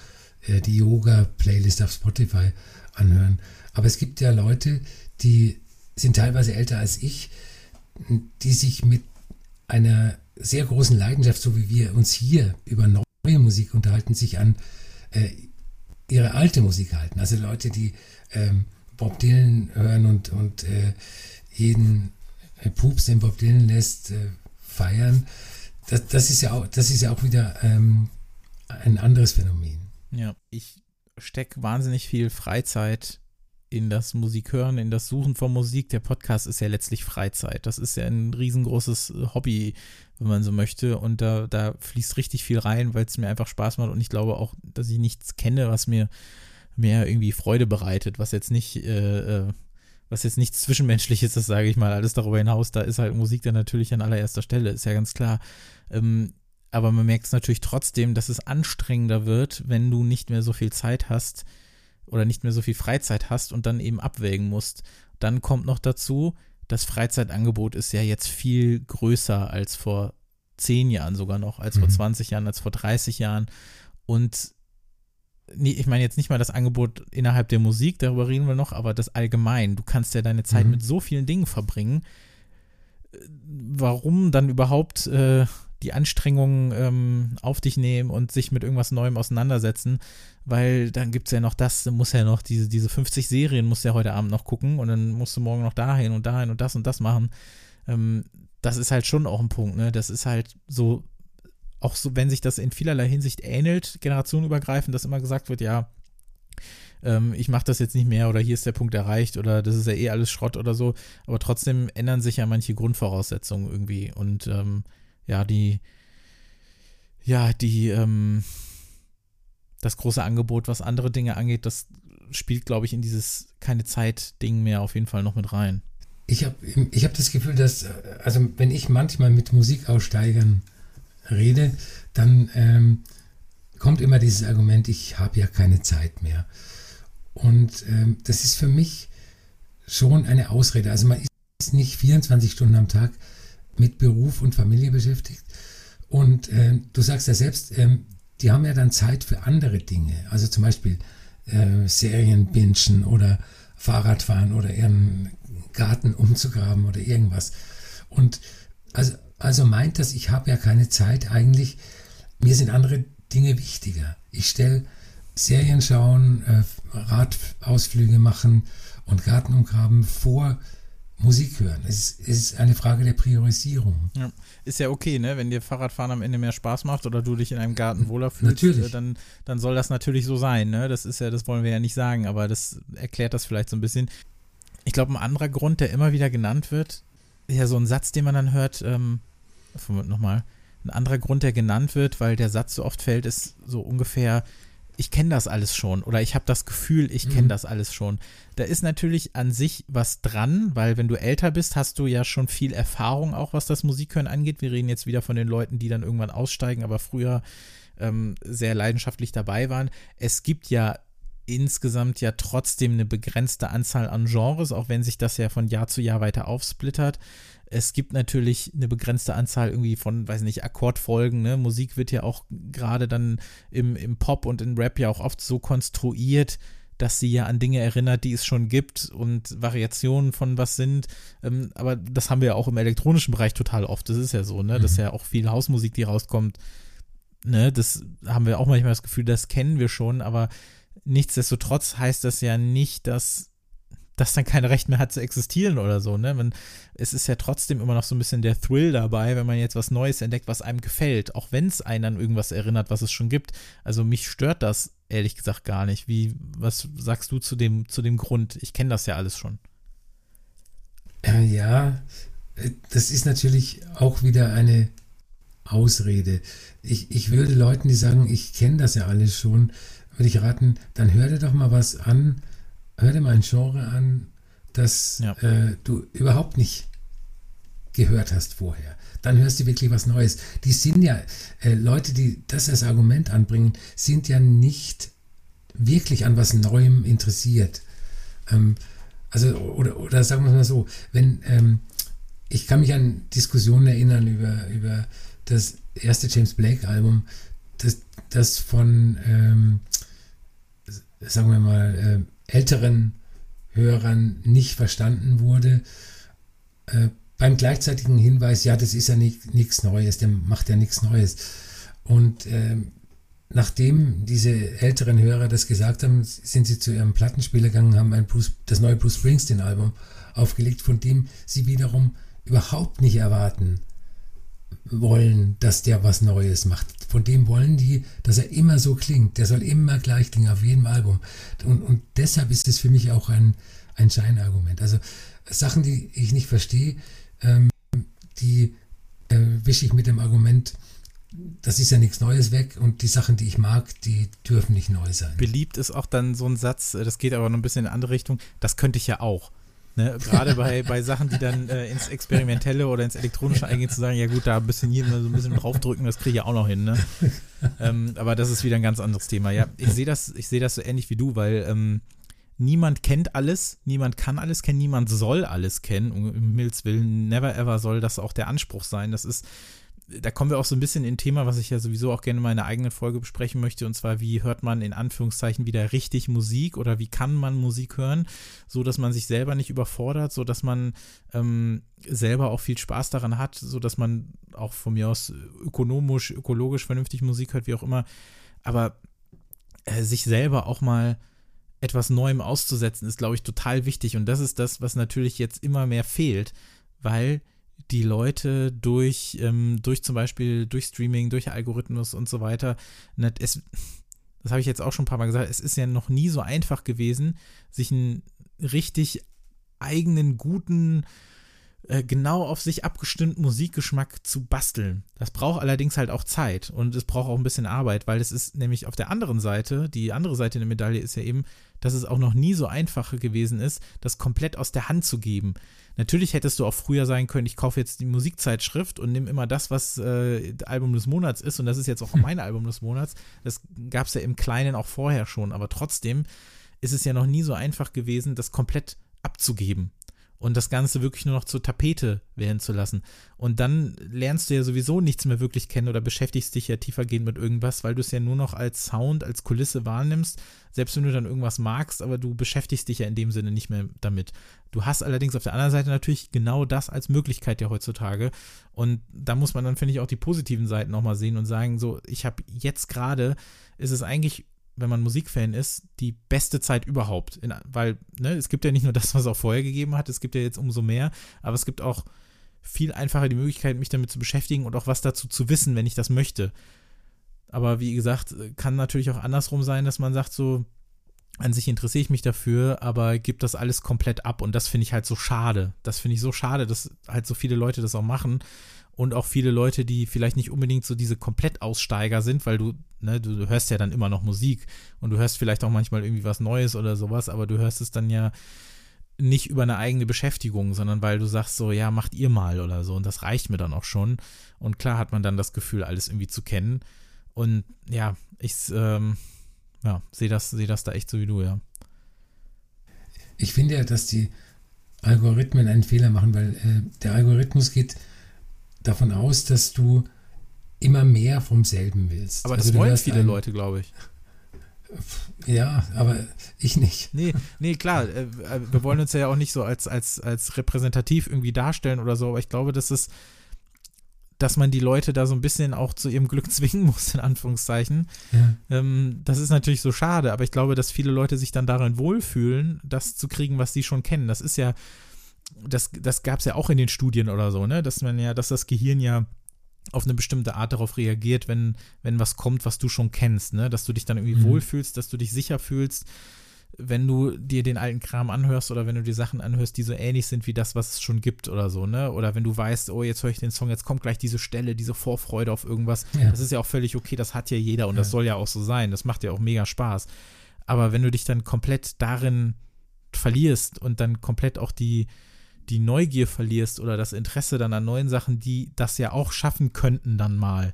äh, die Yoga-Playlist auf Spotify anhören. Aber es gibt ja Leute, die sind teilweise älter als ich, die sich mit einer sehr großen Leidenschaft, so wie wir uns hier über neue Musik unterhalten, sich an äh, ihre alte Musik halten. Also Leute, die ähm, Bob Dylan hören und, und äh, jeden äh, Pups, den Bob Dylan lässt, äh, feiern. Das, das, ist ja auch, das ist ja auch wieder ähm, ein anderes Phänomen. Ja, ich stecke wahnsinnig viel Freizeit in das Musikhören, in das Suchen von Musik. Der Podcast ist ja letztlich Freizeit. Das ist ja ein riesengroßes Hobby, wenn man so möchte. Und da, da fließt richtig viel rein, weil es mir einfach Spaß macht. Und ich glaube auch, dass ich nichts kenne, was mir mehr irgendwie Freude bereitet, was jetzt nicht, äh, äh, was jetzt nichts Zwischenmenschliches ist, sage ich mal. Alles darüber hinaus, da ist halt Musik dann natürlich an allererster Stelle, ist ja ganz klar. Ähm, aber man merkt es natürlich trotzdem, dass es anstrengender wird, wenn du nicht mehr so viel Zeit hast oder nicht mehr so viel Freizeit hast und dann eben abwägen musst. Dann kommt noch dazu, das Freizeitangebot ist ja jetzt viel größer als vor zehn Jahren sogar noch, als mhm. vor 20 Jahren, als vor 30 Jahren. Und nee, ich meine jetzt nicht mal das Angebot innerhalb der Musik, darüber reden wir noch, aber das allgemein. Du kannst ja deine Zeit mhm. mit so vielen Dingen verbringen. Warum dann überhaupt äh, die Anstrengungen ähm, auf dich nehmen und sich mit irgendwas Neuem auseinandersetzen? Weil dann gibt es ja noch das, du musst ja noch diese, diese 50 Serien, musst du ja heute Abend noch gucken und dann musst du morgen noch dahin und dahin und das und das machen. Ähm, das ist halt schon auch ein Punkt, ne? Das ist halt so auch so, wenn sich das in vielerlei Hinsicht ähnelt, generationenübergreifend, dass immer gesagt wird, ja, ähm, ich mache das jetzt nicht mehr oder hier ist der Punkt erreicht oder das ist ja eh alles Schrott oder so, aber trotzdem ändern sich ja manche Grundvoraussetzungen irgendwie und ähm, ja, die, ja, die, ähm, das große Angebot, was andere Dinge angeht, das spielt, glaube ich, in dieses keine Zeit-Ding mehr auf jeden Fall noch mit rein. Ich habe ich hab das Gefühl, dass, also wenn ich manchmal mit Musikaussteigern rede, dann ähm, kommt immer dieses Argument, ich habe ja keine Zeit mehr. Und ähm, das ist für mich schon eine Ausrede. Also man ist nicht 24 Stunden am Tag mit Beruf und Familie beschäftigt. Und äh, du sagst ja selbst, äh, die haben ja dann Zeit für andere Dinge. Also zum Beispiel äh, Serien bingen oder Fahrradfahren oder ihren Garten umzugraben oder irgendwas. Und also also meint das, ich habe ja keine Zeit eigentlich, mir sind andere Dinge wichtiger. Ich stelle Serien schauen, äh, Radausflüge machen und Garten umgraben vor Musik hören. Es ist, ist eine Frage der Priorisierung. Ja. Ist ja okay, ne? Wenn dir Fahrradfahren am Ende mehr Spaß macht oder du dich in einem Garten wohler fühlst, natürlich. dann, dann soll das natürlich so sein, ne? Das ist ja, das wollen wir ja nicht sagen, aber das erklärt das vielleicht so ein bisschen. Ich glaube, ein anderer Grund, der immer wieder genannt wird, ja so ein Satz, den man dann hört, ähm, nochmal, ein anderer Grund, der genannt wird, weil der Satz so oft fällt, ist so ungefähr, ich kenne das alles schon oder ich habe das Gefühl, ich kenne mhm. das alles schon. Da ist natürlich an sich was dran, weil wenn du älter bist, hast du ja schon viel Erfahrung auch, was das Musikhören angeht. Wir reden jetzt wieder von den Leuten, die dann irgendwann aussteigen, aber früher ähm, sehr leidenschaftlich dabei waren. Es gibt ja insgesamt ja trotzdem eine begrenzte Anzahl an Genres, auch wenn sich das ja von Jahr zu Jahr weiter aufsplittert. Es gibt natürlich eine begrenzte Anzahl irgendwie von, weiß nicht, Akkordfolgen. Ne? Musik wird ja auch gerade dann im, im Pop und im Rap ja auch oft so konstruiert, dass sie ja an Dinge erinnert, die es schon gibt und Variationen von was sind. Ähm, aber das haben wir ja auch im elektronischen Bereich total oft. Das ist ja so, ne? Mhm. Das ist ja auch viel Hausmusik, die rauskommt. Ne? Das haben wir auch manchmal das Gefühl, das kennen wir schon, aber nichtsdestotrotz heißt das ja nicht, dass das dann kein Recht mehr hat zu existieren oder so. Ne? Man, es ist ja trotzdem immer noch so ein bisschen der Thrill dabei, wenn man jetzt was Neues entdeckt, was einem gefällt, auch wenn es einen an irgendwas erinnert, was es schon gibt. Also mich stört das ehrlich gesagt gar nicht. Wie, was sagst du zu dem, zu dem Grund? Ich kenne das ja alles schon. Äh, ja, äh, das ist natürlich auch wieder eine Ausrede. Ich, ich würde Leuten, die sagen, ich kenne das ja alles schon, würde ich raten, dann hör dir doch mal was an, hör dir mal ein Genre an, das ja. äh, du überhaupt nicht gehört hast vorher. Dann hörst du wirklich was Neues. Die sind ja, äh, Leute, die das als Argument anbringen, sind ja nicht wirklich an was Neuem interessiert. Ähm, also, oder, oder sagen wir mal so, wenn, ähm, ich kann mich an Diskussionen erinnern über, über das erste James Blake-Album, das, das von, ähm, sagen wir mal, äh, älteren Hörern nicht verstanden wurde. Äh, beim gleichzeitigen Hinweis, ja, das ist ja nichts Neues, der macht ja nichts Neues. Und äh, nachdem diese älteren Hörer das gesagt haben, sind sie zu ihrem Plattenspieler gegangen, haben ein Bruce, das neue Bruce Springsteen-Album aufgelegt, von dem sie wiederum überhaupt nicht erwarten wollen, dass der was Neues macht. Von dem wollen die, dass er immer so klingt. Der soll immer gleich klingen auf jedem Album. Und, und deshalb ist es für mich auch ein, ein Scheinargument. Also Sachen, die ich nicht verstehe, ähm, die äh, wische ich mit dem Argument, das ist ja nichts Neues weg und die Sachen, die ich mag, die dürfen nicht neu sein. Beliebt ist auch dann so ein Satz, äh, das geht aber noch ein bisschen in eine andere Richtung, das könnte ich ja auch. Ne? Gerade bei, bei Sachen, die dann äh, ins Experimentelle oder ins Elektronische eingehen, zu sagen, ja gut, da ein bisschen hier mal so ein bisschen draufdrücken, das kriege ich ja auch noch hin. Ne? Ähm, aber das ist wieder ein ganz anderes Thema. Ja, ich sehe das, ich das so ähnlich wie du, weil ähm, niemand kennt alles, niemand kann alles kennen, niemand soll alles kennen. Um Himmels Willen, never ever soll das auch der Anspruch sein. Das ist da kommen wir auch so ein bisschen in ein Thema, was ich ja sowieso auch gerne in meiner eigenen Folge besprechen möchte, und zwar, wie hört man in Anführungszeichen wieder richtig Musik oder wie kann man Musik hören, so dass man sich selber nicht überfordert, so dass man ähm, selber auch viel Spaß daran hat, so dass man auch von mir aus ökonomisch, ökologisch vernünftig Musik hört, wie auch immer, aber äh, sich selber auch mal etwas Neuem auszusetzen, ist, glaube ich, total wichtig. Und das ist das, was natürlich jetzt immer mehr fehlt, weil die Leute durch, ähm, durch zum Beispiel durch Streaming, durch Algorithmus und so weiter, es, das habe ich jetzt auch schon ein paar Mal gesagt, es ist ja noch nie so einfach gewesen, sich einen richtig eigenen, guten, äh, genau auf sich abgestimmten Musikgeschmack zu basteln. Das braucht allerdings halt auch Zeit und es braucht auch ein bisschen Arbeit, weil es ist nämlich auf der anderen Seite, die andere Seite der Medaille ist ja eben, dass es auch noch nie so einfach gewesen ist, das komplett aus der Hand zu geben. Natürlich hättest du auch früher sagen können, ich kaufe jetzt die Musikzeitschrift und nehme immer das, was äh, Album des Monats ist und das ist jetzt auch mein Album des Monats. Das gab es ja im Kleinen auch vorher schon, aber trotzdem ist es ja noch nie so einfach gewesen, das komplett abzugeben und das Ganze wirklich nur noch zur Tapete werden zu lassen. Und dann lernst du ja sowieso nichts mehr wirklich kennen oder beschäftigst dich ja tiefergehend mit irgendwas, weil du es ja nur noch als Sound, als Kulisse wahrnimmst, selbst wenn du dann irgendwas magst, aber du beschäftigst dich ja in dem Sinne nicht mehr damit. Du hast allerdings auf der anderen Seite natürlich genau das als Möglichkeit ja heutzutage. Und da muss man dann, finde ich, auch die positiven Seiten nochmal sehen und sagen, so, ich habe jetzt gerade, ist es eigentlich wenn man Musikfan ist, die beste Zeit überhaupt. In, weil, ne, es gibt ja nicht nur das, was es auch vorher gegeben hat, es gibt ja jetzt umso mehr, aber es gibt auch viel einfacher die Möglichkeit, mich damit zu beschäftigen und auch was dazu zu wissen, wenn ich das möchte. Aber wie gesagt, kann natürlich auch andersrum sein, dass man sagt, so, an sich interessiere ich mich dafür, aber gibt das alles komplett ab und das finde ich halt so schade. Das finde ich so schade, dass halt so viele Leute das auch machen und auch viele Leute, die vielleicht nicht unbedingt so diese Komplettaussteiger sind, weil du, ne, du hörst ja dann immer noch Musik und du hörst vielleicht auch manchmal irgendwie was Neues oder sowas, aber du hörst es dann ja nicht über eine eigene Beschäftigung, sondern weil du sagst so, ja, macht ihr mal oder so und das reicht mir dann auch schon. Und klar hat man dann das Gefühl, alles irgendwie zu kennen. Und ja, ich ähm, ja, sehe das, seh das da echt so wie du, ja. Ich finde ja, dass die Algorithmen einen Fehler machen, weil äh, der Algorithmus geht davon aus, dass du immer mehr vom selben willst. Aber das also wollen viele ein, Leute, glaube ich. Ja, aber ich nicht. Nee, nee, klar. Äh, äh, wir wollen uns ja auch nicht so als, als, als repräsentativ irgendwie darstellen oder so, aber ich glaube, dass es, dass man die Leute da so ein bisschen auch zu ihrem Glück *laughs* zwingen muss, in Anführungszeichen. Ja. Ähm, das ist natürlich so schade, aber ich glaube, dass viele Leute sich dann darin wohlfühlen, das zu kriegen, was sie schon kennen. Das ist ja das, das gab es ja auch in den Studien oder so, ne? Dass man ja, dass das Gehirn ja auf eine bestimmte Art darauf reagiert, wenn, wenn was kommt, was du schon kennst, ne? Dass du dich dann irgendwie mhm. wohlfühlst, dass du dich sicher fühlst. wenn du dir den alten Kram anhörst oder wenn du dir Sachen anhörst, die so ähnlich sind wie das, was es schon gibt oder so, ne? Oder wenn du weißt, oh, jetzt höre ich den Song, jetzt kommt gleich diese Stelle, diese Vorfreude auf irgendwas. Ja. Das ist ja auch völlig okay, das hat ja jeder und ja. das soll ja auch so sein. Das macht ja auch mega Spaß. Aber wenn du dich dann komplett darin verlierst und dann komplett auch die, die Neugier verlierst oder das Interesse dann an neuen Sachen, die das ja auch schaffen könnten dann mal,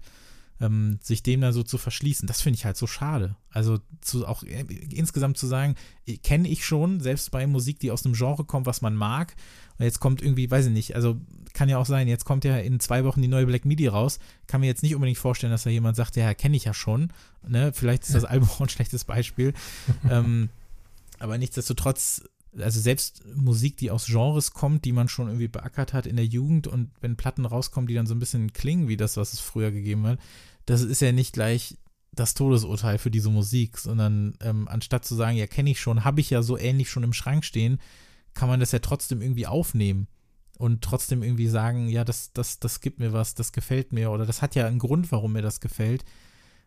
ähm, sich dem dann so zu verschließen, das finde ich halt so schade. Also zu, auch äh, insgesamt zu sagen, kenne ich schon, selbst bei Musik, die aus einem Genre kommt, was man mag, und jetzt kommt irgendwie, weiß ich nicht, also kann ja auch sein, jetzt kommt ja in zwei Wochen die neue Black Midi raus, kann mir jetzt nicht unbedingt vorstellen, dass da jemand sagt, ja, kenne ich ja schon, ne, vielleicht ist das Album auch ein schlechtes Beispiel, *laughs* ähm, aber nichtsdestotrotz also selbst Musik, die aus Genres kommt, die man schon irgendwie beackert hat in der Jugend und wenn Platten rauskommen, die dann so ein bisschen klingen wie das, was es früher gegeben hat, das ist ja nicht gleich das Todesurteil für diese Musik, sondern ähm, anstatt zu sagen, ja, kenne ich schon, habe ich ja so ähnlich schon im Schrank stehen, kann man das ja trotzdem irgendwie aufnehmen und trotzdem irgendwie sagen, ja, das, das, das gibt mir was, das gefällt mir oder das hat ja einen Grund, warum mir das gefällt.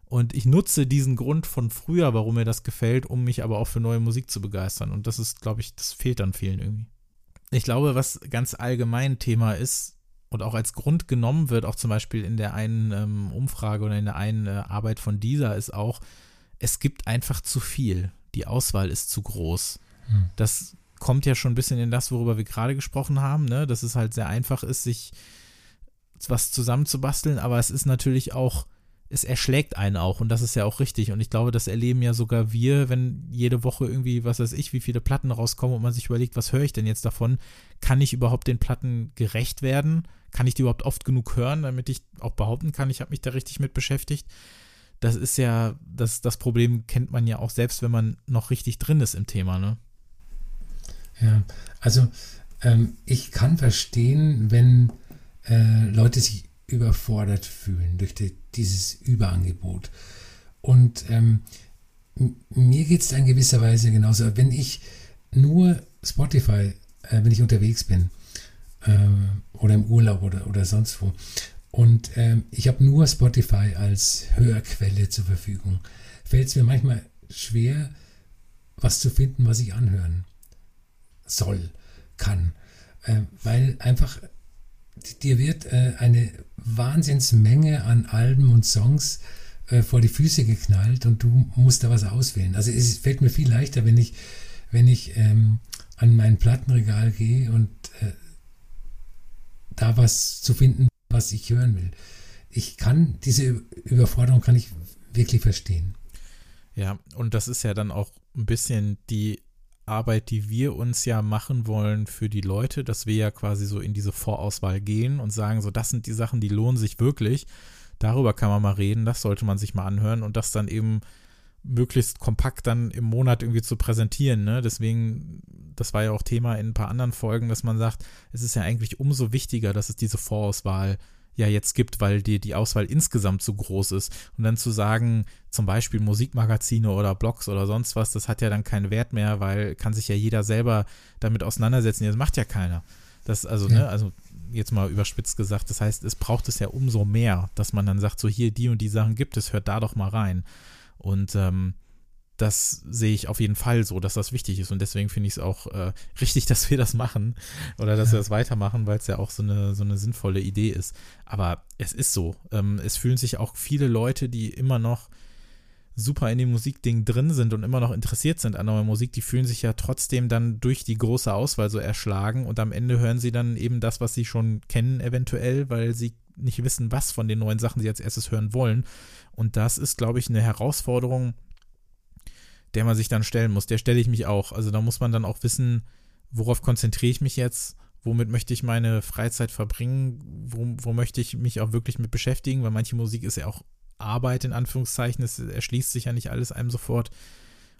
Und ich nutze diesen Grund von früher, warum mir das gefällt, um mich aber auch für neue Musik zu begeistern. Und das ist, glaube ich, das fehlt dann vielen irgendwie. Ich glaube, was ganz allgemein Thema ist und auch als Grund genommen wird, auch zum Beispiel in der einen ähm, Umfrage oder in der einen äh, Arbeit von dieser, ist auch, es gibt einfach zu viel. Die Auswahl ist zu groß. Hm. Das kommt ja schon ein bisschen in das, worüber wir gerade gesprochen haben, ne? dass es halt sehr einfach ist, sich was zusammenzubasteln, aber es ist natürlich auch es erschlägt einen auch und das ist ja auch richtig und ich glaube, das erleben ja sogar wir, wenn jede Woche irgendwie, was weiß ich, wie viele Platten rauskommen und man sich überlegt, was höre ich denn jetzt davon? Kann ich überhaupt den Platten gerecht werden? Kann ich die überhaupt oft genug hören, damit ich auch behaupten kann, ich habe mich da richtig mit beschäftigt? Das ist ja, das, das Problem kennt man ja auch selbst, wenn man noch richtig drin ist im Thema, ne? Ja, also ähm, ich kann verstehen, wenn äh, Leute sich überfordert fühlen durch die, dieses Überangebot. Und ähm, mir geht es in gewisser Weise genauso. Wenn ich nur Spotify, äh, wenn ich unterwegs bin äh, oder im Urlaub oder, oder sonst wo, und ähm, ich habe nur Spotify als Hörquelle zur Verfügung, fällt es mir manchmal schwer, was zu finden, was ich anhören soll, kann. Äh, weil einfach dir wird äh, eine Wahnsinnsmenge an Alben und Songs äh, vor die Füße geknallt und du musst da was auswählen. Also es fällt mir viel leichter, wenn ich, wenn ich ähm, an mein Plattenregal gehe und äh, da was zu finden, was ich hören will. Ich kann diese Überforderung kann ich wirklich verstehen. Ja, und das ist ja dann auch ein bisschen die Arbeit, die wir uns ja machen wollen für die Leute, dass wir ja quasi so in diese Vorauswahl gehen und sagen, so, das sind die Sachen, die lohnen sich wirklich. Darüber kann man mal reden, das sollte man sich mal anhören und das dann eben möglichst kompakt dann im Monat irgendwie zu präsentieren. Ne? Deswegen, das war ja auch Thema in ein paar anderen Folgen, dass man sagt, es ist ja eigentlich umso wichtiger, dass es diese Vorauswahl gibt ja jetzt gibt, weil dir die Auswahl insgesamt zu groß ist. Und dann zu sagen, zum Beispiel Musikmagazine oder Blogs oder sonst was, das hat ja dann keinen Wert mehr, weil kann sich ja jeder selber damit auseinandersetzen. Das macht ja keiner. Das, also, ja. ne, also jetzt mal überspitzt gesagt, das heißt, es braucht es ja umso mehr, dass man dann sagt, so hier, die und die Sachen gibt es, hört da doch mal rein. Und ähm, das sehe ich auf jeden Fall so, dass das wichtig ist. Und deswegen finde ich es auch äh, richtig, dass wir das machen oder dass ja. wir das weitermachen, weil es ja auch so eine, so eine sinnvolle Idee ist. Aber es ist so. Ähm, es fühlen sich auch viele Leute, die immer noch super in dem Musikding drin sind und immer noch interessiert sind an neuer Musik, die fühlen sich ja trotzdem dann durch die große Auswahl so erschlagen und am Ende hören sie dann eben das, was sie schon kennen, eventuell, weil sie nicht wissen, was von den neuen Sachen sie als erstes hören wollen. Und das ist, glaube ich, eine Herausforderung, der man sich dann stellen muss. Der stelle ich mich auch. Also da muss man dann auch wissen, worauf konzentriere ich mich jetzt, womit möchte ich meine Freizeit verbringen, wo, wo möchte ich mich auch wirklich mit beschäftigen, weil manche Musik ist ja auch Arbeit in Anführungszeichen, es erschließt sich ja nicht alles einem sofort.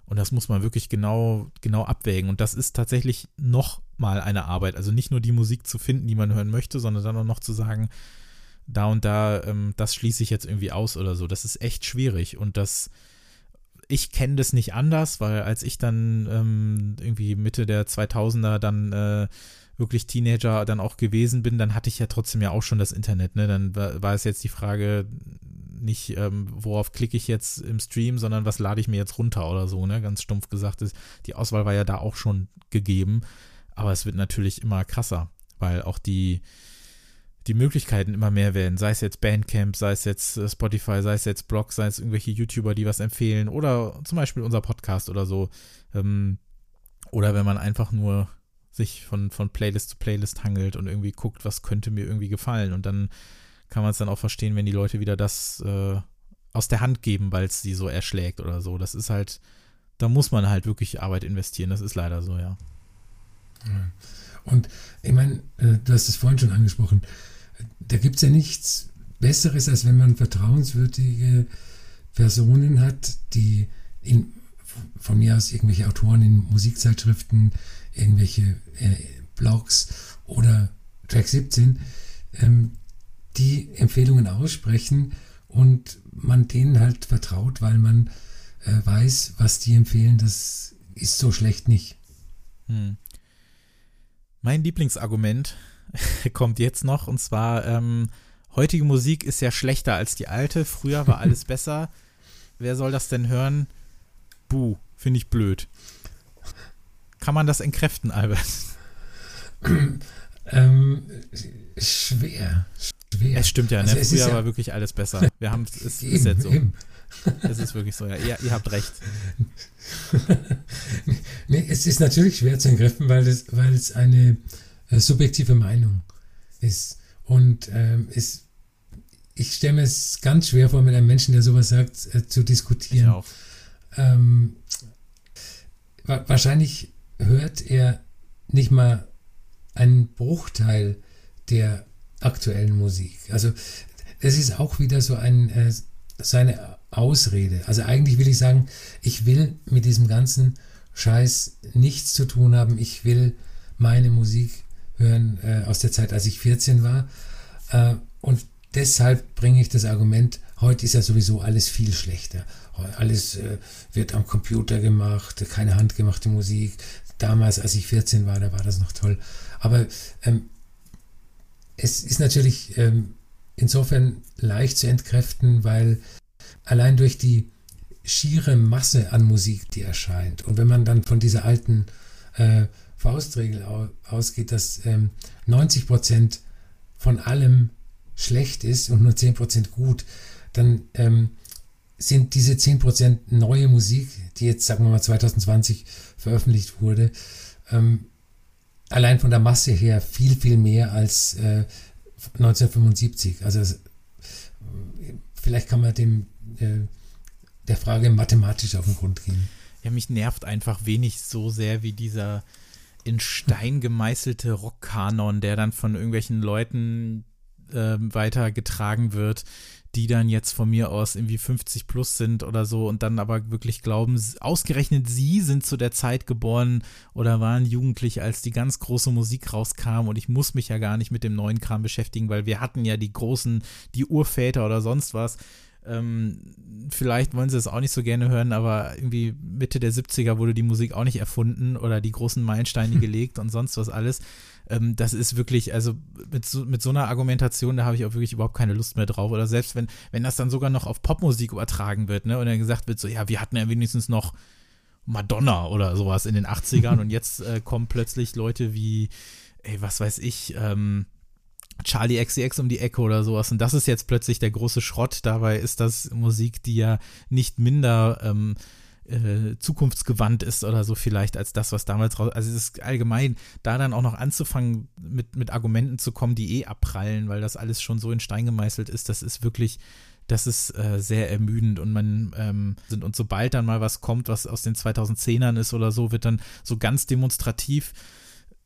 Und das muss man wirklich genau, genau abwägen. Und das ist tatsächlich noch mal eine Arbeit. Also nicht nur die Musik zu finden, die man hören möchte, sondern dann auch noch zu sagen, da und da, ähm, das schließe ich jetzt irgendwie aus oder so. Das ist echt schwierig. Und das ich kenne das nicht anders, weil als ich dann ähm, irgendwie Mitte der 2000er dann äh, wirklich Teenager dann auch gewesen bin, dann hatte ich ja trotzdem ja auch schon das Internet. Ne? Dann war, war es jetzt die Frage, nicht, ähm, worauf klicke ich jetzt im Stream, sondern was lade ich mir jetzt runter oder so, ne? Ganz stumpf gesagt ist, die Auswahl war ja da auch schon gegeben, aber es wird natürlich immer krasser, weil auch die, die Möglichkeiten immer mehr werden, sei es jetzt Bandcamp, sei es jetzt äh, Spotify, sei es jetzt Blog, sei es irgendwelche YouTuber, die was empfehlen oder zum Beispiel unser Podcast oder so. Ähm, oder wenn man einfach nur sich von, von Playlist zu Playlist hangelt und irgendwie guckt, was könnte mir irgendwie gefallen. Und dann kann man es dann auch verstehen, wenn die Leute wieder das äh, aus der Hand geben, weil es sie so erschlägt oder so. Das ist halt, da muss man halt wirklich Arbeit investieren. Das ist leider so, ja. Und ich meine, äh, du hast es vorhin schon angesprochen, da gibt es ja nichts Besseres, als wenn man vertrauenswürdige Personen hat, die in, von mir aus irgendwelche Autoren in Musikzeitschriften, irgendwelche äh, Blogs oder Track 17, ähm, die Empfehlungen aussprechen und man denen halt vertraut, weil man äh, weiß, was die empfehlen, das ist so schlecht nicht. Hm. Mein Lieblingsargument *laughs* kommt jetzt noch und zwar, ähm, heutige Musik ist ja schlechter als die alte, früher war alles *laughs* besser. Wer soll das denn hören? Buh, finde ich blöd. Kann man das entkräften, Albert? ähm, schwer. schwer. Es stimmt ja, ne? Also Früher ja war wirklich alles besser. *laughs* Wir haben es ist, ist jetzt so. Eben. Es ist wirklich so, ja. Ihr, ihr habt recht. nee, es ist natürlich schwer zu entkräften, weil es, weil es eine subjektive Meinung ist. Und ähm, es, ich stelle mir es ganz schwer vor, mit einem Menschen, der sowas sagt, äh, zu diskutieren. Ich auch. Ähm, wa wahrscheinlich hört er nicht mal einen Bruchteil der aktuellen Musik. Also das ist auch wieder so ein äh, seine Ausrede. Also eigentlich will ich sagen, ich will mit diesem ganzen Scheiß nichts zu tun haben. Ich will meine Musik hören äh, aus der Zeit, als ich 14 war. Äh, und deshalb bringe ich das Argument, heute ist ja sowieso alles viel schlechter. Alles äh, wird am Computer gemacht, keine handgemachte Musik. Damals, als ich 14 war, da war das noch toll. Aber ähm, es ist natürlich ähm, insofern leicht zu entkräften, weil allein durch die schiere Masse an Musik, die erscheint, und wenn man dann von dieser alten äh, Faustregel ausgeht, dass ähm, 90 Prozent von allem schlecht ist und nur 10 Prozent gut, dann ähm, sind diese 10 Prozent neue Musik, die jetzt, sagen wir mal, 2020 veröffentlicht wurde, ähm, allein von der Masse her viel, viel mehr als äh, 1975. Also vielleicht kann man dem äh, der Frage mathematisch auf den Grund gehen. Ja, mich nervt einfach wenig so sehr wie dieser in Stein gemeißelte Rockkanon, der dann von irgendwelchen Leuten äh, weitergetragen wird, die dann jetzt von mir aus irgendwie 50 plus sind oder so und dann aber wirklich glauben, ausgerechnet sie sind zu der Zeit geboren oder waren jugendlich, als die ganz große Musik rauskam und ich muss mich ja gar nicht mit dem neuen Kram beschäftigen, weil wir hatten ja die großen, die Urväter oder sonst was. Ähm, vielleicht wollen sie es auch nicht so gerne hören, aber irgendwie Mitte der 70er wurde die Musik auch nicht erfunden oder die großen Meilensteine *laughs* gelegt und sonst was alles. Ähm, das ist wirklich, also mit so, mit so einer Argumentation, da habe ich auch wirklich überhaupt keine Lust mehr drauf. Oder selbst wenn, wenn das dann sogar noch auf Popmusik übertragen wird, ne, und dann gesagt wird, so, ja, wir hatten ja wenigstens noch Madonna oder sowas in den 80ern *laughs* und jetzt äh, kommen plötzlich Leute wie, ey, was weiß ich, ähm, Charlie XCX um die Ecke oder sowas. Und das ist jetzt plötzlich der große Schrott. Dabei ist das Musik, die ja nicht minder ähm, äh, zukunftsgewandt ist oder so vielleicht als das, was damals raus. Also es ist allgemein, da dann auch noch anzufangen, mit, mit Argumenten zu kommen, die eh abprallen, weil das alles schon so in Stein gemeißelt ist, das ist wirklich. Das ist äh, sehr ermüdend und man ähm, sind und sobald dann mal was kommt, was aus den 2010ern ist oder so, wird dann so ganz demonstrativ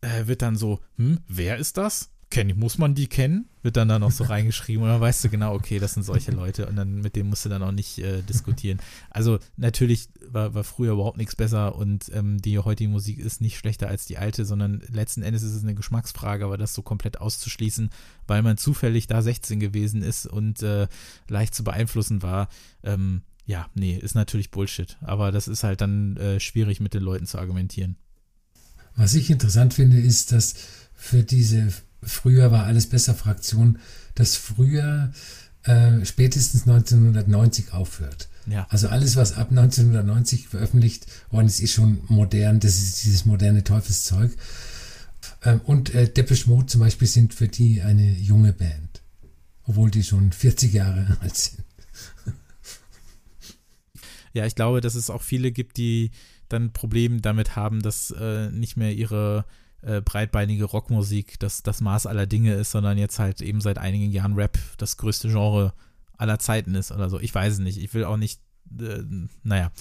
äh, wird dann so, hm, wer ist das? Kenn, muss man die kennen? Wird dann da noch so *laughs* reingeschrieben und dann weißt du genau, okay, das sind solche Leute und dann mit denen musst du dann auch nicht äh, diskutieren. Also natürlich war, war früher überhaupt nichts besser und ähm, die heutige Musik ist nicht schlechter als die alte, sondern letzten Endes ist es eine Geschmacksfrage, aber das so komplett auszuschließen, weil man zufällig da 16 gewesen ist und äh, leicht zu beeinflussen war, ähm, ja, nee, ist natürlich Bullshit. Aber das ist halt dann äh, schwierig mit den Leuten zu argumentieren. Was ich interessant finde, ist, dass für diese früher war alles besser Fraktion, dass früher äh, spätestens 1990 aufhört. Ja. Also alles, was ab 1990 veröffentlicht worden ist, ist schon modern. Das ist dieses moderne Teufelszeug. Ähm, und äh, Depeche Mode zum Beispiel sind für die eine junge Band. Obwohl die schon 40 Jahre *laughs* alt sind. Ja, ich glaube, dass es auch viele gibt, die dann Probleme damit haben, dass äh, nicht mehr ihre äh, breitbeinige Rockmusik das, das Maß aller Dinge ist, sondern jetzt halt eben seit einigen Jahren Rap das größte Genre aller Zeiten ist oder so. Ich weiß es nicht. Ich will auch nicht, äh, naja.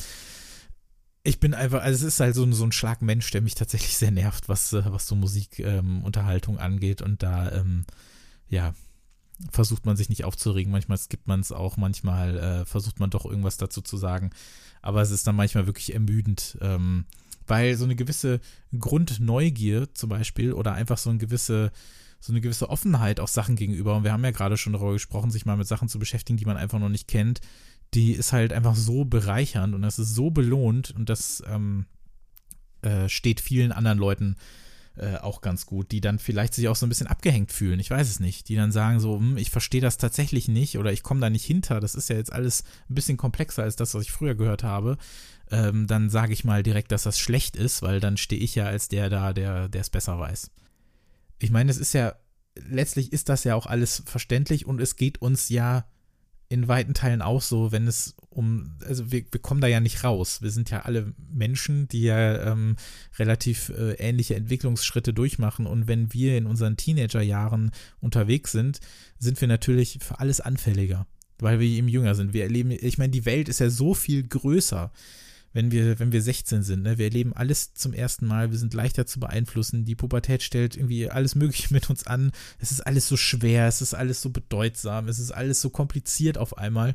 Ich bin einfach, also es ist halt so, so ein Schlag Mensch, der mich tatsächlich sehr nervt, was, äh, was so Musikunterhaltung ähm, angeht. Und da, ähm, ja, versucht man sich nicht aufzuregen. Manchmal skippt man es auch, manchmal äh, versucht man doch irgendwas dazu zu sagen. Aber es ist dann manchmal wirklich ermüdend, ähm, weil so eine gewisse Grundneugier zum Beispiel oder einfach so eine gewisse so eine gewisse Offenheit auch Sachen gegenüber. Und wir haben ja gerade schon darüber gesprochen, sich mal mit Sachen zu beschäftigen, die man einfach noch nicht kennt. Die ist halt einfach so bereichernd und das ist so belohnt und das ähm, äh, steht vielen anderen Leuten äh, auch ganz gut, die dann vielleicht sich auch so ein bisschen abgehängt fühlen. Ich weiß es nicht. Die dann sagen so, hm, ich verstehe das tatsächlich nicht oder ich komme da nicht hinter. Das ist ja jetzt alles ein bisschen komplexer als das, was ich früher gehört habe. Ähm, dann sage ich mal direkt, dass das schlecht ist, weil dann stehe ich ja als der da, der es besser weiß ich meine, es ist ja, letztlich ist das ja auch alles verständlich und es geht uns ja in weiten Teilen auch so, wenn es um, also wir, wir kommen da ja nicht raus. Wir sind ja alle Menschen, die ja ähm, relativ äh, ähnliche Entwicklungsschritte durchmachen. Und wenn wir in unseren Teenagerjahren unterwegs sind, sind wir natürlich für alles anfälliger, weil wir eben jünger sind. Wir erleben, ich meine, die Welt ist ja so viel größer wenn wir, wenn wir 16 sind. Ne? Wir erleben alles zum ersten Mal, wir sind leichter zu beeinflussen. Die Pubertät stellt irgendwie alles Mögliche mit uns an. Es ist alles so schwer, es ist alles so bedeutsam, es ist alles so kompliziert auf einmal.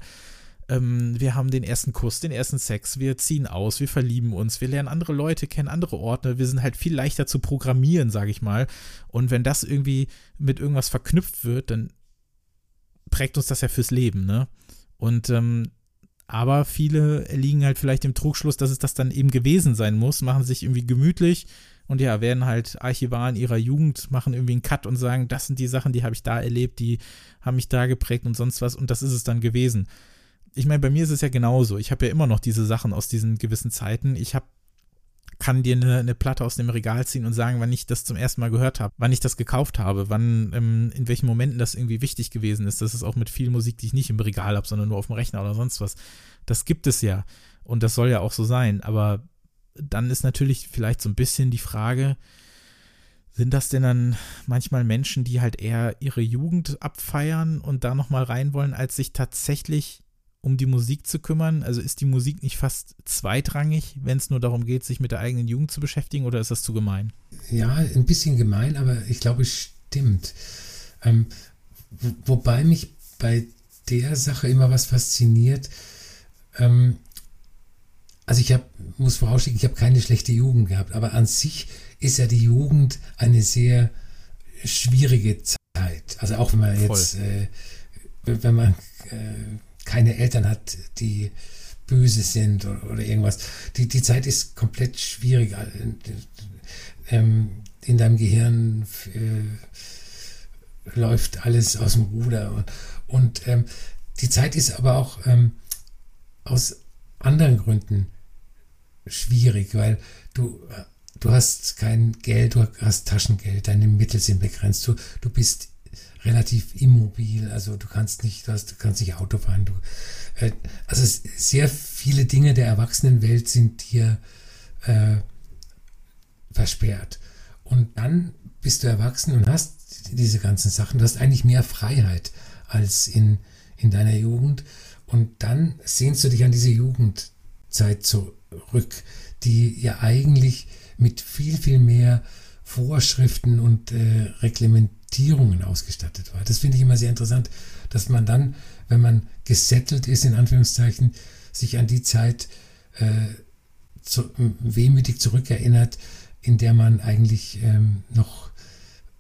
Ähm, wir haben den ersten Kuss, den ersten Sex, wir ziehen aus, wir verlieben uns, wir lernen andere Leute kennen, andere Orte. Wir sind halt viel leichter zu programmieren, sage ich mal. Und wenn das irgendwie mit irgendwas verknüpft wird, dann prägt uns das ja fürs Leben, ne? Und ähm, aber viele liegen halt vielleicht im Trugschluss, dass es das dann eben gewesen sein muss, machen sich irgendwie gemütlich und ja, werden halt Archivaren ihrer Jugend, machen irgendwie einen Cut und sagen, das sind die Sachen, die habe ich da erlebt, die haben mich da geprägt und sonst was und das ist es dann gewesen. Ich meine, bei mir ist es ja genauso. Ich habe ja immer noch diese Sachen aus diesen gewissen Zeiten. Ich habe kann dir eine, eine, Platte aus dem Regal ziehen und sagen, wann ich das zum ersten Mal gehört habe, wann ich das gekauft habe, wann, ähm, in welchen Momenten das irgendwie wichtig gewesen ist. Das ist auch mit viel Musik, die ich nicht im Regal habe, sondern nur auf dem Rechner oder sonst was. Das gibt es ja. Und das soll ja auch so sein. Aber dann ist natürlich vielleicht so ein bisschen die Frage, sind das denn dann manchmal Menschen, die halt eher ihre Jugend abfeiern und da nochmal rein wollen, als sich tatsächlich um die Musik zu kümmern? Also ist die Musik nicht fast zweitrangig, wenn es nur darum geht, sich mit der eigenen Jugend zu beschäftigen oder ist das zu gemein? Ja, ein bisschen gemein, aber ich glaube, es stimmt. Ähm, wobei mich bei der Sache immer was fasziniert. Ähm, also ich habe, muss vorausschicken, ich habe keine schlechte Jugend gehabt, aber an sich ist ja die Jugend eine sehr schwierige Zeit. Also auch wenn man jetzt, äh, wenn man äh, keine Eltern hat, die böse sind oder, oder irgendwas. Die, die Zeit ist komplett schwierig. Ähm, in deinem Gehirn äh, läuft alles aus dem Ruder. Und, und ähm, die Zeit ist aber auch ähm, aus anderen Gründen schwierig, weil du, du hast kein Geld, du hast Taschengeld, deine Mittel sind begrenzt, du, du bist relativ immobil, also du kannst nicht, du, hast, du kannst nicht Auto fahren. Du, äh, also sehr viele Dinge der Erwachsenenwelt sind dir äh, versperrt. Und dann bist du erwachsen und hast diese ganzen Sachen. Du hast eigentlich mehr Freiheit als in, in deiner Jugend. Und dann sehnst du dich an diese Jugendzeit zurück, die ja eigentlich mit viel, viel mehr Vorschriften und äh, Reglementierungen Limitierungen ausgestattet war. Das finde ich immer sehr interessant, dass man dann, wenn man gesettelt ist, in Anführungszeichen, sich an die Zeit äh, zu, wehmütig zurückerinnert, in der man eigentlich ähm, noch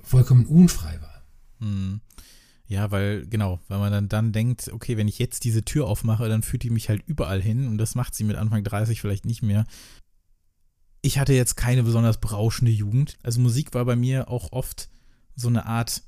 vollkommen unfrei war. Hm. Ja, weil, genau, weil man dann, dann denkt, okay, wenn ich jetzt diese Tür aufmache, dann führt die mich halt überall hin und das macht sie mit Anfang 30 vielleicht nicht mehr. Ich hatte jetzt keine besonders berauschende Jugend. Also Musik war bei mir auch oft so eine Art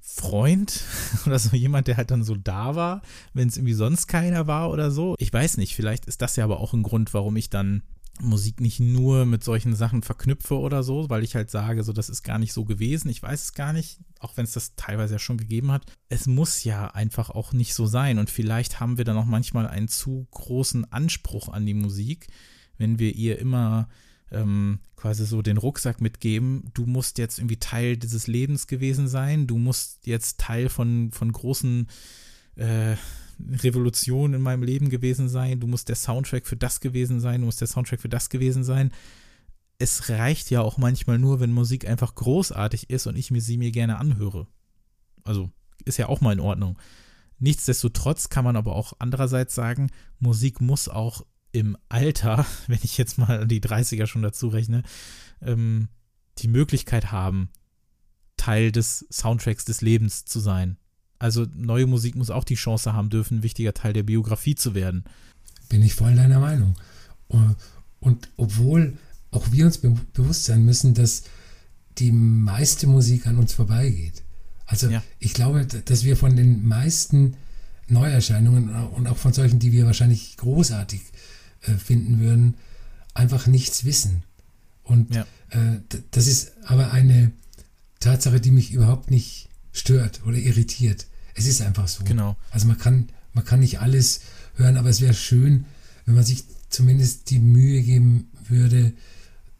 Freund *laughs* oder so jemand, der halt dann so da war, wenn es irgendwie sonst keiner war oder so. Ich weiß nicht, vielleicht ist das ja aber auch ein Grund, warum ich dann Musik nicht nur mit solchen Sachen verknüpfe oder so, weil ich halt sage, so das ist gar nicht so gewesen. Ich weiß es gar nicht, auch wenn es das teilweise ja schon gegeben hat. Es muss ja einfach auch nicht so sein und vielleicht haben wir dann auch manchmal einen zu großen Anspruch an die Musik, wenn wir ihr immer ähm, quasi so den Rucksack mitgeben, du musst jetzt irgendwie Teil dieses Lebens gewesen sein, du musst jetzt Teil von, von großen äh, Revolutionen in meinem Leben gewesen sein, du musst der Soundtrack für das gewesen sein, du musst der Soundtrack für das gewesen sein. Es reicht ja auch manchmal nur, wenn Musik einfach großartig ist und ich mir sie mir gerne anhöre. Also ist ja auch mal in Ordnung. Nichtsdestotrotz kann man aber auch andererseits sagen, Musik muss auch im Alter, *laughs* wenn ich jetzt mal die 30er schon dazu rechne, ähm, die Möglichkeit haben, Teil des Soundtracks des Lebens zu sein. Also neue Musik muss auch die Chance haben dürfen, ein wichtiger Teil der Biografie zu werden. Bin ich voll deiner Meinung. Und obwohl auch wir uns be bewusst sein müssen, dass die meiste Musik an uns vorbeigeht. Also ja. ich glaube, dass wir von den meisten Neuerscheinungen und auch von solchen, die wir wahrscheinlich großartig äh, finden würden, einfach nichts wissen. Und ja. äh, das ist aber eine Tatsache, die mich überhaupt nicht stört oder irritiert. Es ist einfach so. Genau. Also man kann, man kann nicht alles hören, aber es wäre schön, wenn man sich zumindest die Mühe geben würde,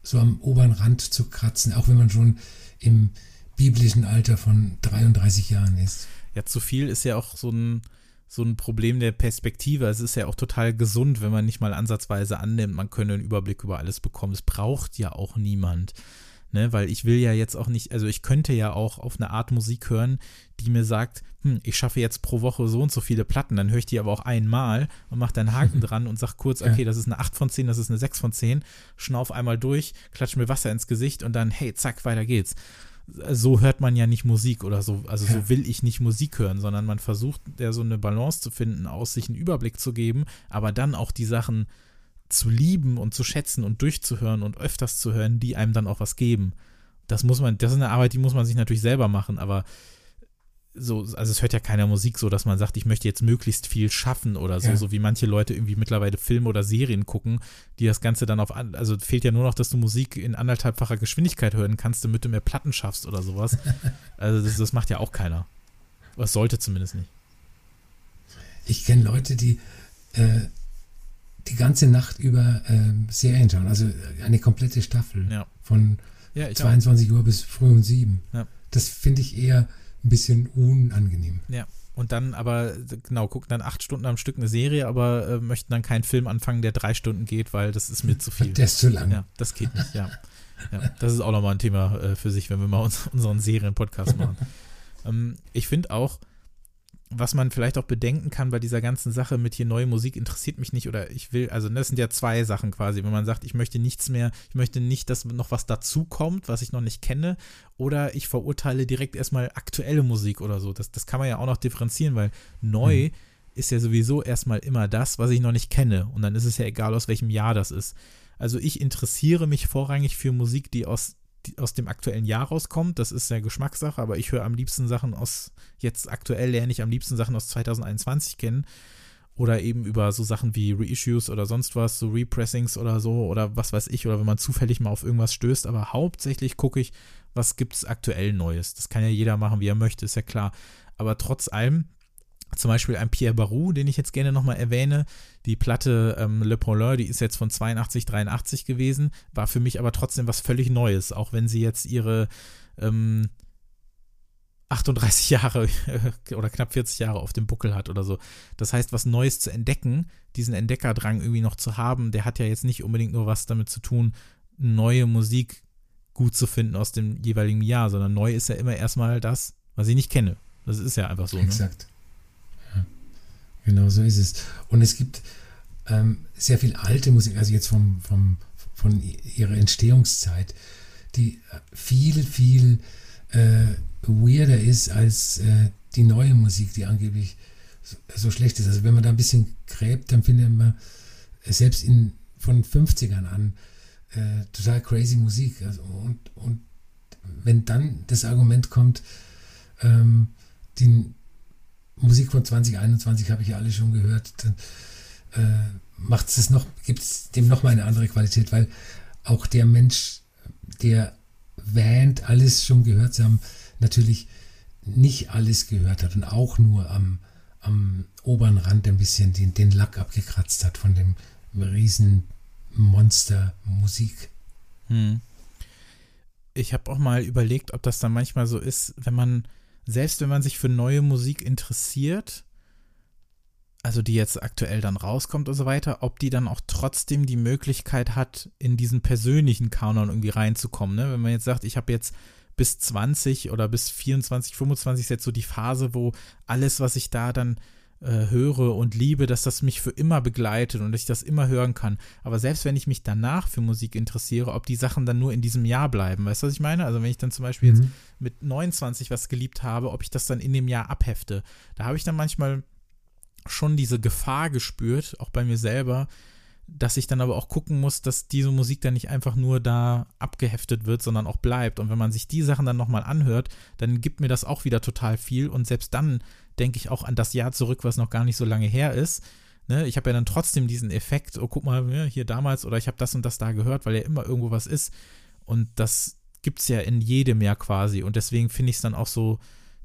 so am oberen Rand zu kratzen, auch wenn man schon im biblischen Alter von 33 Jahren ist. Ja, zu viel ist ja auch so ein, so ein Problem der Perspektive. Es ist ja auch total gesund, wenn man nicht mal ansatzweise annimmt, man könne einen Überblick über alles bekommen. Es braucht ja auch niemand. Ne, weil ich will ja jetzt auch nicht, also ich könnte ja auch auf eine Art Musik hören, die mir sagt, hm, ich schaffe jetzt pro Woche so und so viele Platten, dann höre ich die aber auch einmal und mache dann Haken *laughs* dran und sage kurz, okay, das ist eine 8 von 10, das ist eine 6 von 10, schnauf einmal durch, klatsch mir Wasser ins Gesicht und dann, hey, zack, weiter geht's so hört man ja nicht Musik oder so, also ja. so will ich nicht Musik hören, sondern man versucht ja so eine Balance zu finden, aus sich einen Überblick zu geben, aber dann auch die Sachen zu lieben und zu schätzen und durchzuhören und öfters zu hören, die einem dann auch was geben. Das muss man, das ist eine Arbeit, die muss man sich natürlich selber machen, aber so, also es hört ja keiner Musik so, dass man sagt, ich möchte jetzt möglichst viel schaffen oder so, ja. so wie manche Leute irgendwie mittlerweile Filme oder Serien gucken, die das Ganze dann auf, also fehlt ja nur noch, dass du Musik in anderthalbfacher Geschwindigkeit hören kannst, damit du mehr Platten schaffst oder sowas. *laughs* Also das, das macht ja auch keiner. Was sollte zumindest nicht. Ich kenne Leute, die äh, die ganze Nacht über äh, Serien schauen, also eine komplette Staffel ja. von ja, 22 auch. Uhr bis früh um sieben. Das finde ich eher ein bisschen unangenehm. Ja. Und dann aber, genau, gucken dann acht Stunden am Stück eine Serie, aber äh, möchten dann keinen Film anfangen, der drei Stunden geht, weil das ist mir zu viel. Der ist zu lang. Ja, das geht nicht, ja. ja das ist auch nochmal ein Thema äh, für sich, wenn wir mal uns, unseren Serien-Podcast machen. ähm, ich finde auch, was man vielleicht auch bedenken kann bei dieser ganzen Sache mit hier neue Musik interessiert mich nicht oder ich will, also das sind ja zwei Sachen quasi, wenn man sagt, ich möchte nichts mehr, ich möchte nicht, dass noch was dazukommt, was ich noch nicht kenne oder ich verurteile direkt erstmal aktuelle Musik oder so. Das, das kann man ja auch noch differenzieren, weil neu mhm. ist ja sowieso erstmal immer das, was ich noch nicht kenne und dann ist es ja egal, aus welchem Jahr das ist. Also ich interessiere mich vorrangig für Musik, die aus aus dem aktuellen Jahr rauskommt. Das ist ja Geschmackssache, aber ich höre am liebsten Sachen aus, jetzt aktuell lerne ich am liebsten Sachen aus 2021 kennen. Oder eben über so Sachen wie Reissues oder sonst was, so Repressings oder so, oder was weiß ich, oder wenn man zufällig mal auf irgendwas stößt. Aber hauptsächlich gucke ich, was gibt es aktuell Neues. Das kann ja jeder machen, wie er möchte, ist ja klar. Aber trotz allem zum Beispiel ein Pierre Barou, den ich jetzt gerne nochmal erwähne. Die Platte ähm, Le Paulin, die ist jetzt von 82, 83 gewesen, war für mich aber trotzdem was völlig Neues, auch wenn sie jetzt ihre ähm, 38 *laughs* Jahre oder knapp 40 Jahre auf dem Buckel hat oder so. Das heißt, was Neues zu entdecken, diesen Entdeckerdrang irgendwie noch zu haben, der hat ja jetzt nicht unbedingt nur was damit zu tun, neue Musik gut zu finden aus dem jeweiligen Jahr, sondern neu ist ja immer erstmal das, was ich nicht kenne. Das ist ja einfach so. Ne? Exakt. Ne? Genau so ist es. Und es gibt ähm, sehr viel alte Musik, also jetzt vom, vom, von ihrer Entstehungszeit, die viel, viel äh, weirder ist als äh, die neue Musik, die angeblich so, so, schlecht ist. Also wenn man da ein bisschen gräbt, dann findet man selbst in, von 50ern an äh, total crazy Musik. Also und, und wenn dann das Argument kommt, ähm, die Musik von 2021 habe ich ja alle schon gehört, dann äh, macht es noch, gibt es dem nochmal eine andere Qualität, weil auch der Mensch, der wähnt, alles schon gehört zu haben, natürlich nicht alles gehört hat und auch nur am, am oberen Rand ein bisschen den, den Lack abgekratzt hat von dem riesen Monster Musik. Hm. Ich habe auch mal überlegt, ob das dann manchmal so ist, wenn man, selbst wenn man sich für neue Musik interessiert, also die jetzt aktuell dann rauskommt und so weiter, ob die dann auch trotzdem die Möglichkeit hat, in diesen persönlichen Kanon irgendwie reinzukommen. Ne? Wenn man jetzt sagt, ich habe jetzt bis 20 oder bis 24, 25 ist jetzt so die Phase, wo alles, was ich da dann äh, höre und liebe, dass das mich für immer begleitet und dass ich das immer hören kann. Aber selbst wenn ich mich danach für Musik interessiere, ob die Sachen dann nur in diesem Jahr bleiben, weißt du, was ich meine? Also wenn ich dann zum Beispiel mhm. jetzt mit 29 was geliebt habe, ob ich das dann in dem Jahr abhefte. Da habe ich dann manchmal schon diese Gefahr gespürt, auch bei mir selber, dass ich dann aber auch gucken muss, dass diese Musik dann nicht einfach nur da abgeheftet wird, sondern auch bleibt. Und wenn man sich die Sachen dann nochmal anhört, dann gibt mir das auch wieder total viel. Und selbst dann denke ich auch an das Jahr zurück, was noch gar nicht so lange her ist. Ne? Ich habe ja dann trotzdem diesen Effekt, oh, guck mal, hier damals oder ich habe das und das da gehört, weil ja immer irgendwo was ist. Und das gibt es ja in jedem Jahr quasi. Und deswegen finde ich es dann auch so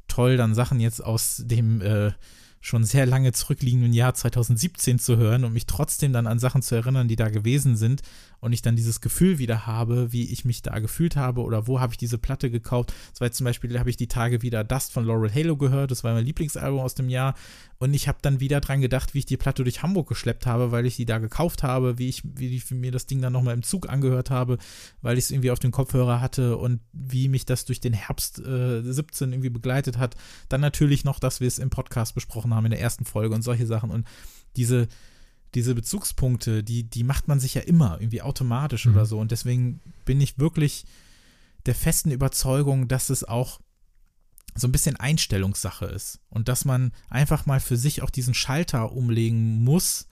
toll, dann Sachen jetzt aus dem äh, schon sehr lange zurückliegenden Jahr 2017 zu hören und mich trotzdem dann an Sachen zu erinnern, die da gewesen sind und ich dann dieses Gefühl wieder habe, wie ich mich da gefühlt habe oder wo habe ich diese Platte gekauft. Das war jetzt zum Beispiel, habe ich die Tage wieder Dust von Laurel Halo gehört, das war mein Lieblingsalbum aus dem Jahr und ich habe dann wieder dran gedacht, wie ich die Platte durch Hamburg geschleppt habe, weil ich die da gekauft habe, wie ich, wie ich mir das Ding dann nochmal im Zug angehört habe, weil ich es irgendwie auf den Kopfhörer hatte und wie mich das durch den Herbst äh, 17 irgendwie begleitet hat. Dann natürlich noch, dass wir es im Podcast besprochen haben in der ersten Folge und solche Sachen und diese diese Bezugspunkte, die, die macht man sich ja immer irgendwie automatisch mhm. oder so. Und deswegen bin ich wirklich der festen Überzeugung, dass es auch so ein bisschen Einstellungssache ist und dass man einfach mal für sich auch diesen Schalter umlegen muss,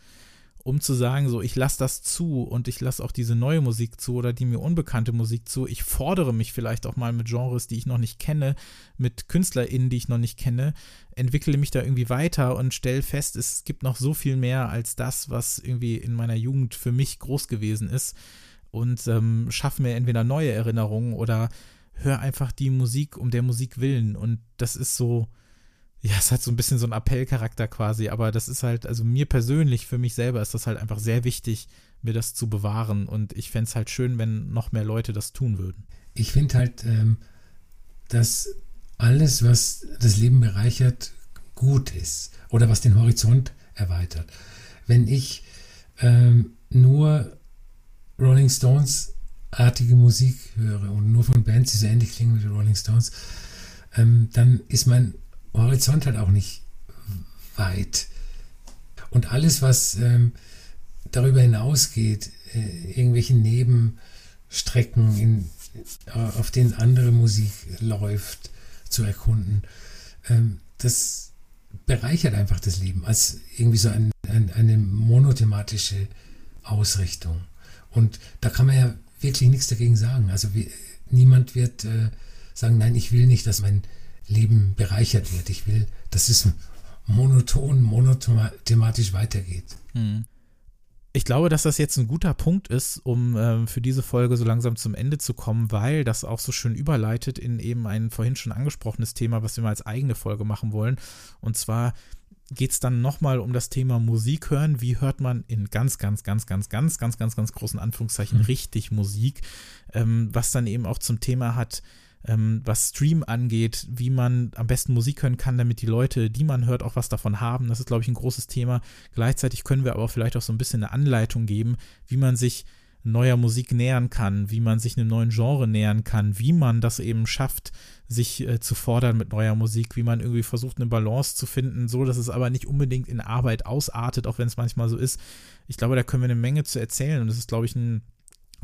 um zu sagen, so, ich lasse das zu und ich lasse auch diese neue Musik zu oder die mir unbekannte Musik zu. Ich fordere mich vielleicht auch mal mit Genres, die ich noch nicht kenne, mit KünstlerInnen, die ich noch nicht kenne, entwickle mich da irgendwie weiter und stelle fest, es gibt noch so viel mehr als das, was irgendwie in meiner Jugend für mich groß gewesen ist und ähm, schaffe mir entweder neue Erinnerungen oder höre einfach die Musik um der Musik willen und das ist so, ja, es hat so ein bisschen so einen Appellcharakter quasi, aber das ist halt, also mir persönlich, für mich selber ist das halt einfach sehr wichtig, mir das zu bewahren und ich fände es halt schön, wenn noch mehr Leute das tun würden. Ich finde halt, ähm, dass alles, was das Leben bereichert, gut ist oder was den Horizont erweitert. Wenn ich ähm, nur Rolling Stones artige Musik höre und nur von Bands, die so ähnlich klingen wie die Rolling Stones, ähm, dann ist mein Horizont halt auch nicht weit. Und alles, was ähm, darüber hinausgeht, äh, irgendwelche Nebenstrecken, in, äh, auf denen andere Musik läuft, zu erkunden, ähm, das bereichert einfach das Leben als irgendwie so ein, ein, eine monothematische Ausrichtung. Und da kann man ja wirklich nichts dagegen sagen. Also wie, niemand wird äh, sagen, nein, ich will nicht, dass mein Leben bereichert wird. Ich will, dass es monoton, monothematisch weitergeht. Hm. Ich glaube, dass das jetzt ein guter Punkt ist, um äh, für diese Folge so langsam zum Ende zu kommen, weil das auch so schön überleitet in eben ein vorhin schon angesprochenes Thema, was wir mal als eigene Folge machen wollen. Und zwar geht es dann nochmal um das Thema Musik hören. Wie hört man in ganz, ganz, ganz, ganz, ganz, ganz, ganz, ganz großen Anführungszeichen mhm. richtig Musik? Ähm, was dann eben auch zum Thema hat, ähm, was Stream angeht, wie man am besten Musik hören kann, damit die Leute, die man hört, auch was davon haben. Das ist, glaube ich, ein großes Thema. Gleichzeitig können wir aber vielleicht auch so ein bisschen eine Anleitung geben, wie man sich neuer Musik nähern kann, wie man sich einem neuen Genre nähern kann, wie man das eben schafft, sich äh, zu fordern mit neuer Musik, wie man irgendwie versucht, eine Balance zu finden, so dass es aber nicht unbedingt in Arbeit ausartet, auch wenn es manchmal so ist. Ich glaube, da können wir eine Menge zu erzählen und das ist, glaube ich, ein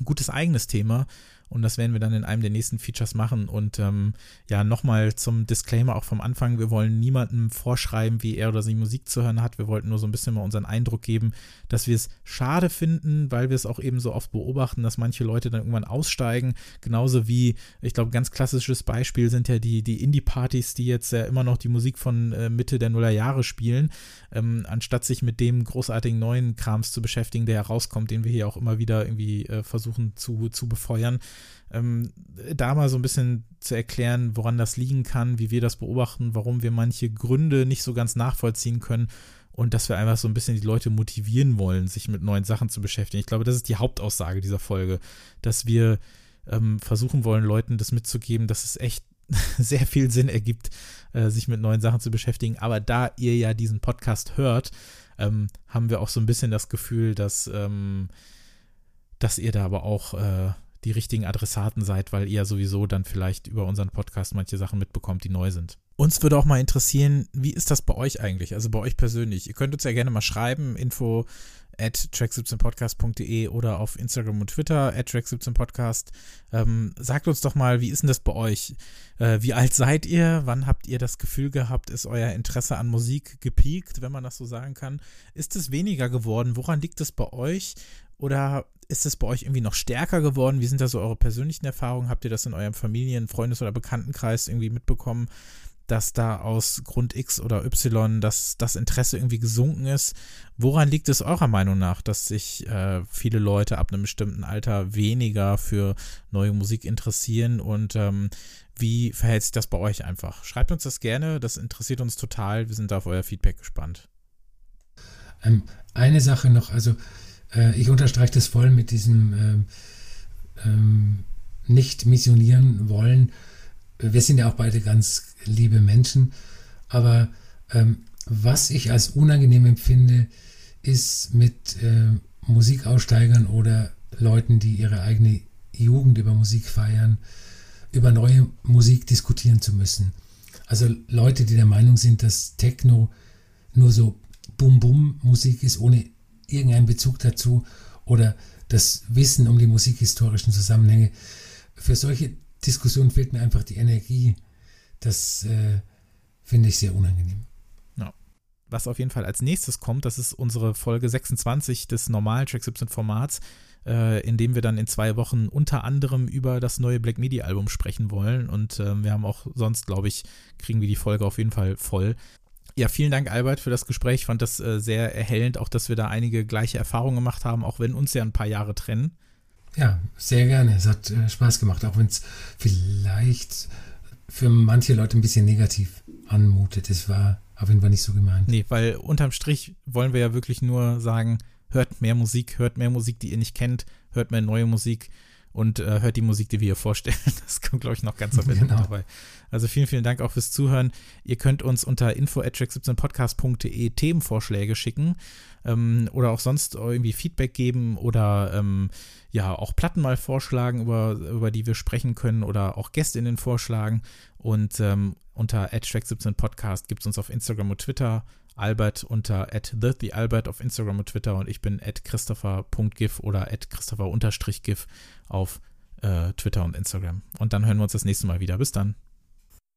gutes eigenes Thema. Und das werden wir dann in einem der nächsten Features machen. Und ähm, ja, nochmal zum Disclaimer auch vom Anfang, wir wollen niemandem vorschreiben, wie er oder sie Musik zu hören hat. Wir wollten nur so ein bisschen mal unseren Eindruck geben, dass wir es schade finden, weil wir es auch eben so oft beobachten, dass manche Leute dann irgendwann aussteigen. Genauso wie, ich glaube, ganz klassisches Beispiel sind ja die, die Indie-Partys, die jetzt ja immer noch die Musik von äh, Mitte der Nullerjahre spielen, ähm, anstatt sich mit dem großartigen neuen Krams zu beschäftigen, der herauskommt, den wir hier auch immer wieder irgendwie äh, versuchen zu, zu befeuern. Ähm, da mal so ein bisschen zu erklären, woran das liegen kann, wie wir das beobachten, warum wir manche Gründe nicht so ganz nachvollziehen können und dass wir einfach so ein bisschen die Leute motivieren wollen, sich mit neuen Sachen zu beschäftigen. Ich glaube, das ist die Hauptaussage dieser Folge, dass wir ähm, versuchen wollen, Leuten das mitzugeben, dass es echt *laughs* sehr viel Sinn ergibt, äh, sich mit neuen Sachen zu beschäftigen. Aber da ihr ja diesen Podcast hört, ähm, haben wir auch so ein bisschen das Gefühl, dass, ähm, dass ihr da aber auch äh, die richtigen Adressaten seid, weil ihr sowieso dann vielleicht über unseren Podcast manche Sachen mitbekommt, die neu sind. Uns würde auch mal interessieren, wie ist das bei euch eigentlich, also bei euch persönlich? Ihr könnt uns ja gerne mal schreiben, info at track17podcast.de oder auf Instagram und Twitter at track17podcast. Ähm, sagt uns doch mal, wie ist denn das bei euch? Äh, wie alt seid ihr? Wann habt ihr das Gefühl gehabt, ist euer Interesse an Musik gepiekt, wenn man das so sagen kann? Ist es weniger geworden? Woran liegt es bei euch? Oder ist es bei euch irgendwie noch stärker geworden? Wie sind da so eure persönlichen Erfahrungen? Habt ihr das in eurem Familien-, Freundes- oder Bekanntenkreis irgendwie mitbekommen? dass da aus Grund X oder Y das, das Interesse irgendwie gesunken ist. Woran liegt es eurer Meinung nach, dass sich äh, viele Leute ab einem bestimmten Alter weniger für neue Musik interessieren und ähm, wie verhält sich das bei euch einfach? Schreibt uns das gerne, das interessiert uns total. Wir sind da auf euer Feedback gespannt. Ähm, eine Sache noch, also äh, ich unterstreiche das voll mit diesem ähm, ähm, nicht missionieren wollen wir sind ja auch beide ganz liebe Menschen, aber ähm, was ich als unangenehm empfinde, ist mit äh, Musikaussteigern oder Leuten, die ihre eigene Jugend über Musik feiern, über neue Musik diskutieren zu müssen. Also Leute, die der Meinung sind, dass Techno nur so Bum-Bum-Musik ist, ohne irgendeinen Bezug dazu oder das Wissen um die musikhistorischen Zusammenhänge. Für solche Diskussion fehlt mir einfach die Energie. Das äh, finde ich sehr unangenehm. Ja. Was auf jeden Fall als nächstes kommt, das ist unsere Folge 26 des normalen Track 17 Formats, äh, in dem wir dann in zwei Wochen unter anderem über das neue Black Media Album sprechen wollen. Und äh, wir haben auch sonst, glaube ich, kriegen wir die Folge auf jeden Fall voll. Ja, vielen Dank, Albert, für das Gespräch. Ich fand das äh, sehr erhellend, auch dass wir da einige gleiche Erfahrungen gemacht haben, auch wenn uns ja ein paar Jahre trennen. Ja, sehr gerne. Es hat äh, Spaß gemacht, auch wenn es vielleicht für manche Leute ein bisschen negativ anmutet. Es war auf jeden Fall nicht so gemeint. Nee, weil unterm Strich wollen wir ja wirklich nur sagen, hört mehr Musik, hört mehr Musik, die ihr nicht kennt, hört mehr neue Musik und äh, hört die Musik, die wir hier vorstellen. *laughs* Das kommt, glaube ich, noch ganz am Ende genau. dabei. Also vielen, vielen Dank auch fürs Zuhören. Ihr könnt uns unter info@track17podcast.de Themenvorschläge schicken ähm, oder auch sonst irgendwie Feedback geben oder ähm, ja auch Platten mal vorschlagen, über, über die wir sprechen können oder auch Gästinnen vorschlagen. Und ähm, unter track17podcast gibt es uns auf Instagram und Twitter. Albert unter at TheAlbert auf Instagram und Twitter und ich bin at christopher.gif oder at christopher-gif auf äh, Twitter und Instagram. Und dann hören wir uns das nächste Mal wieder. Bis dann.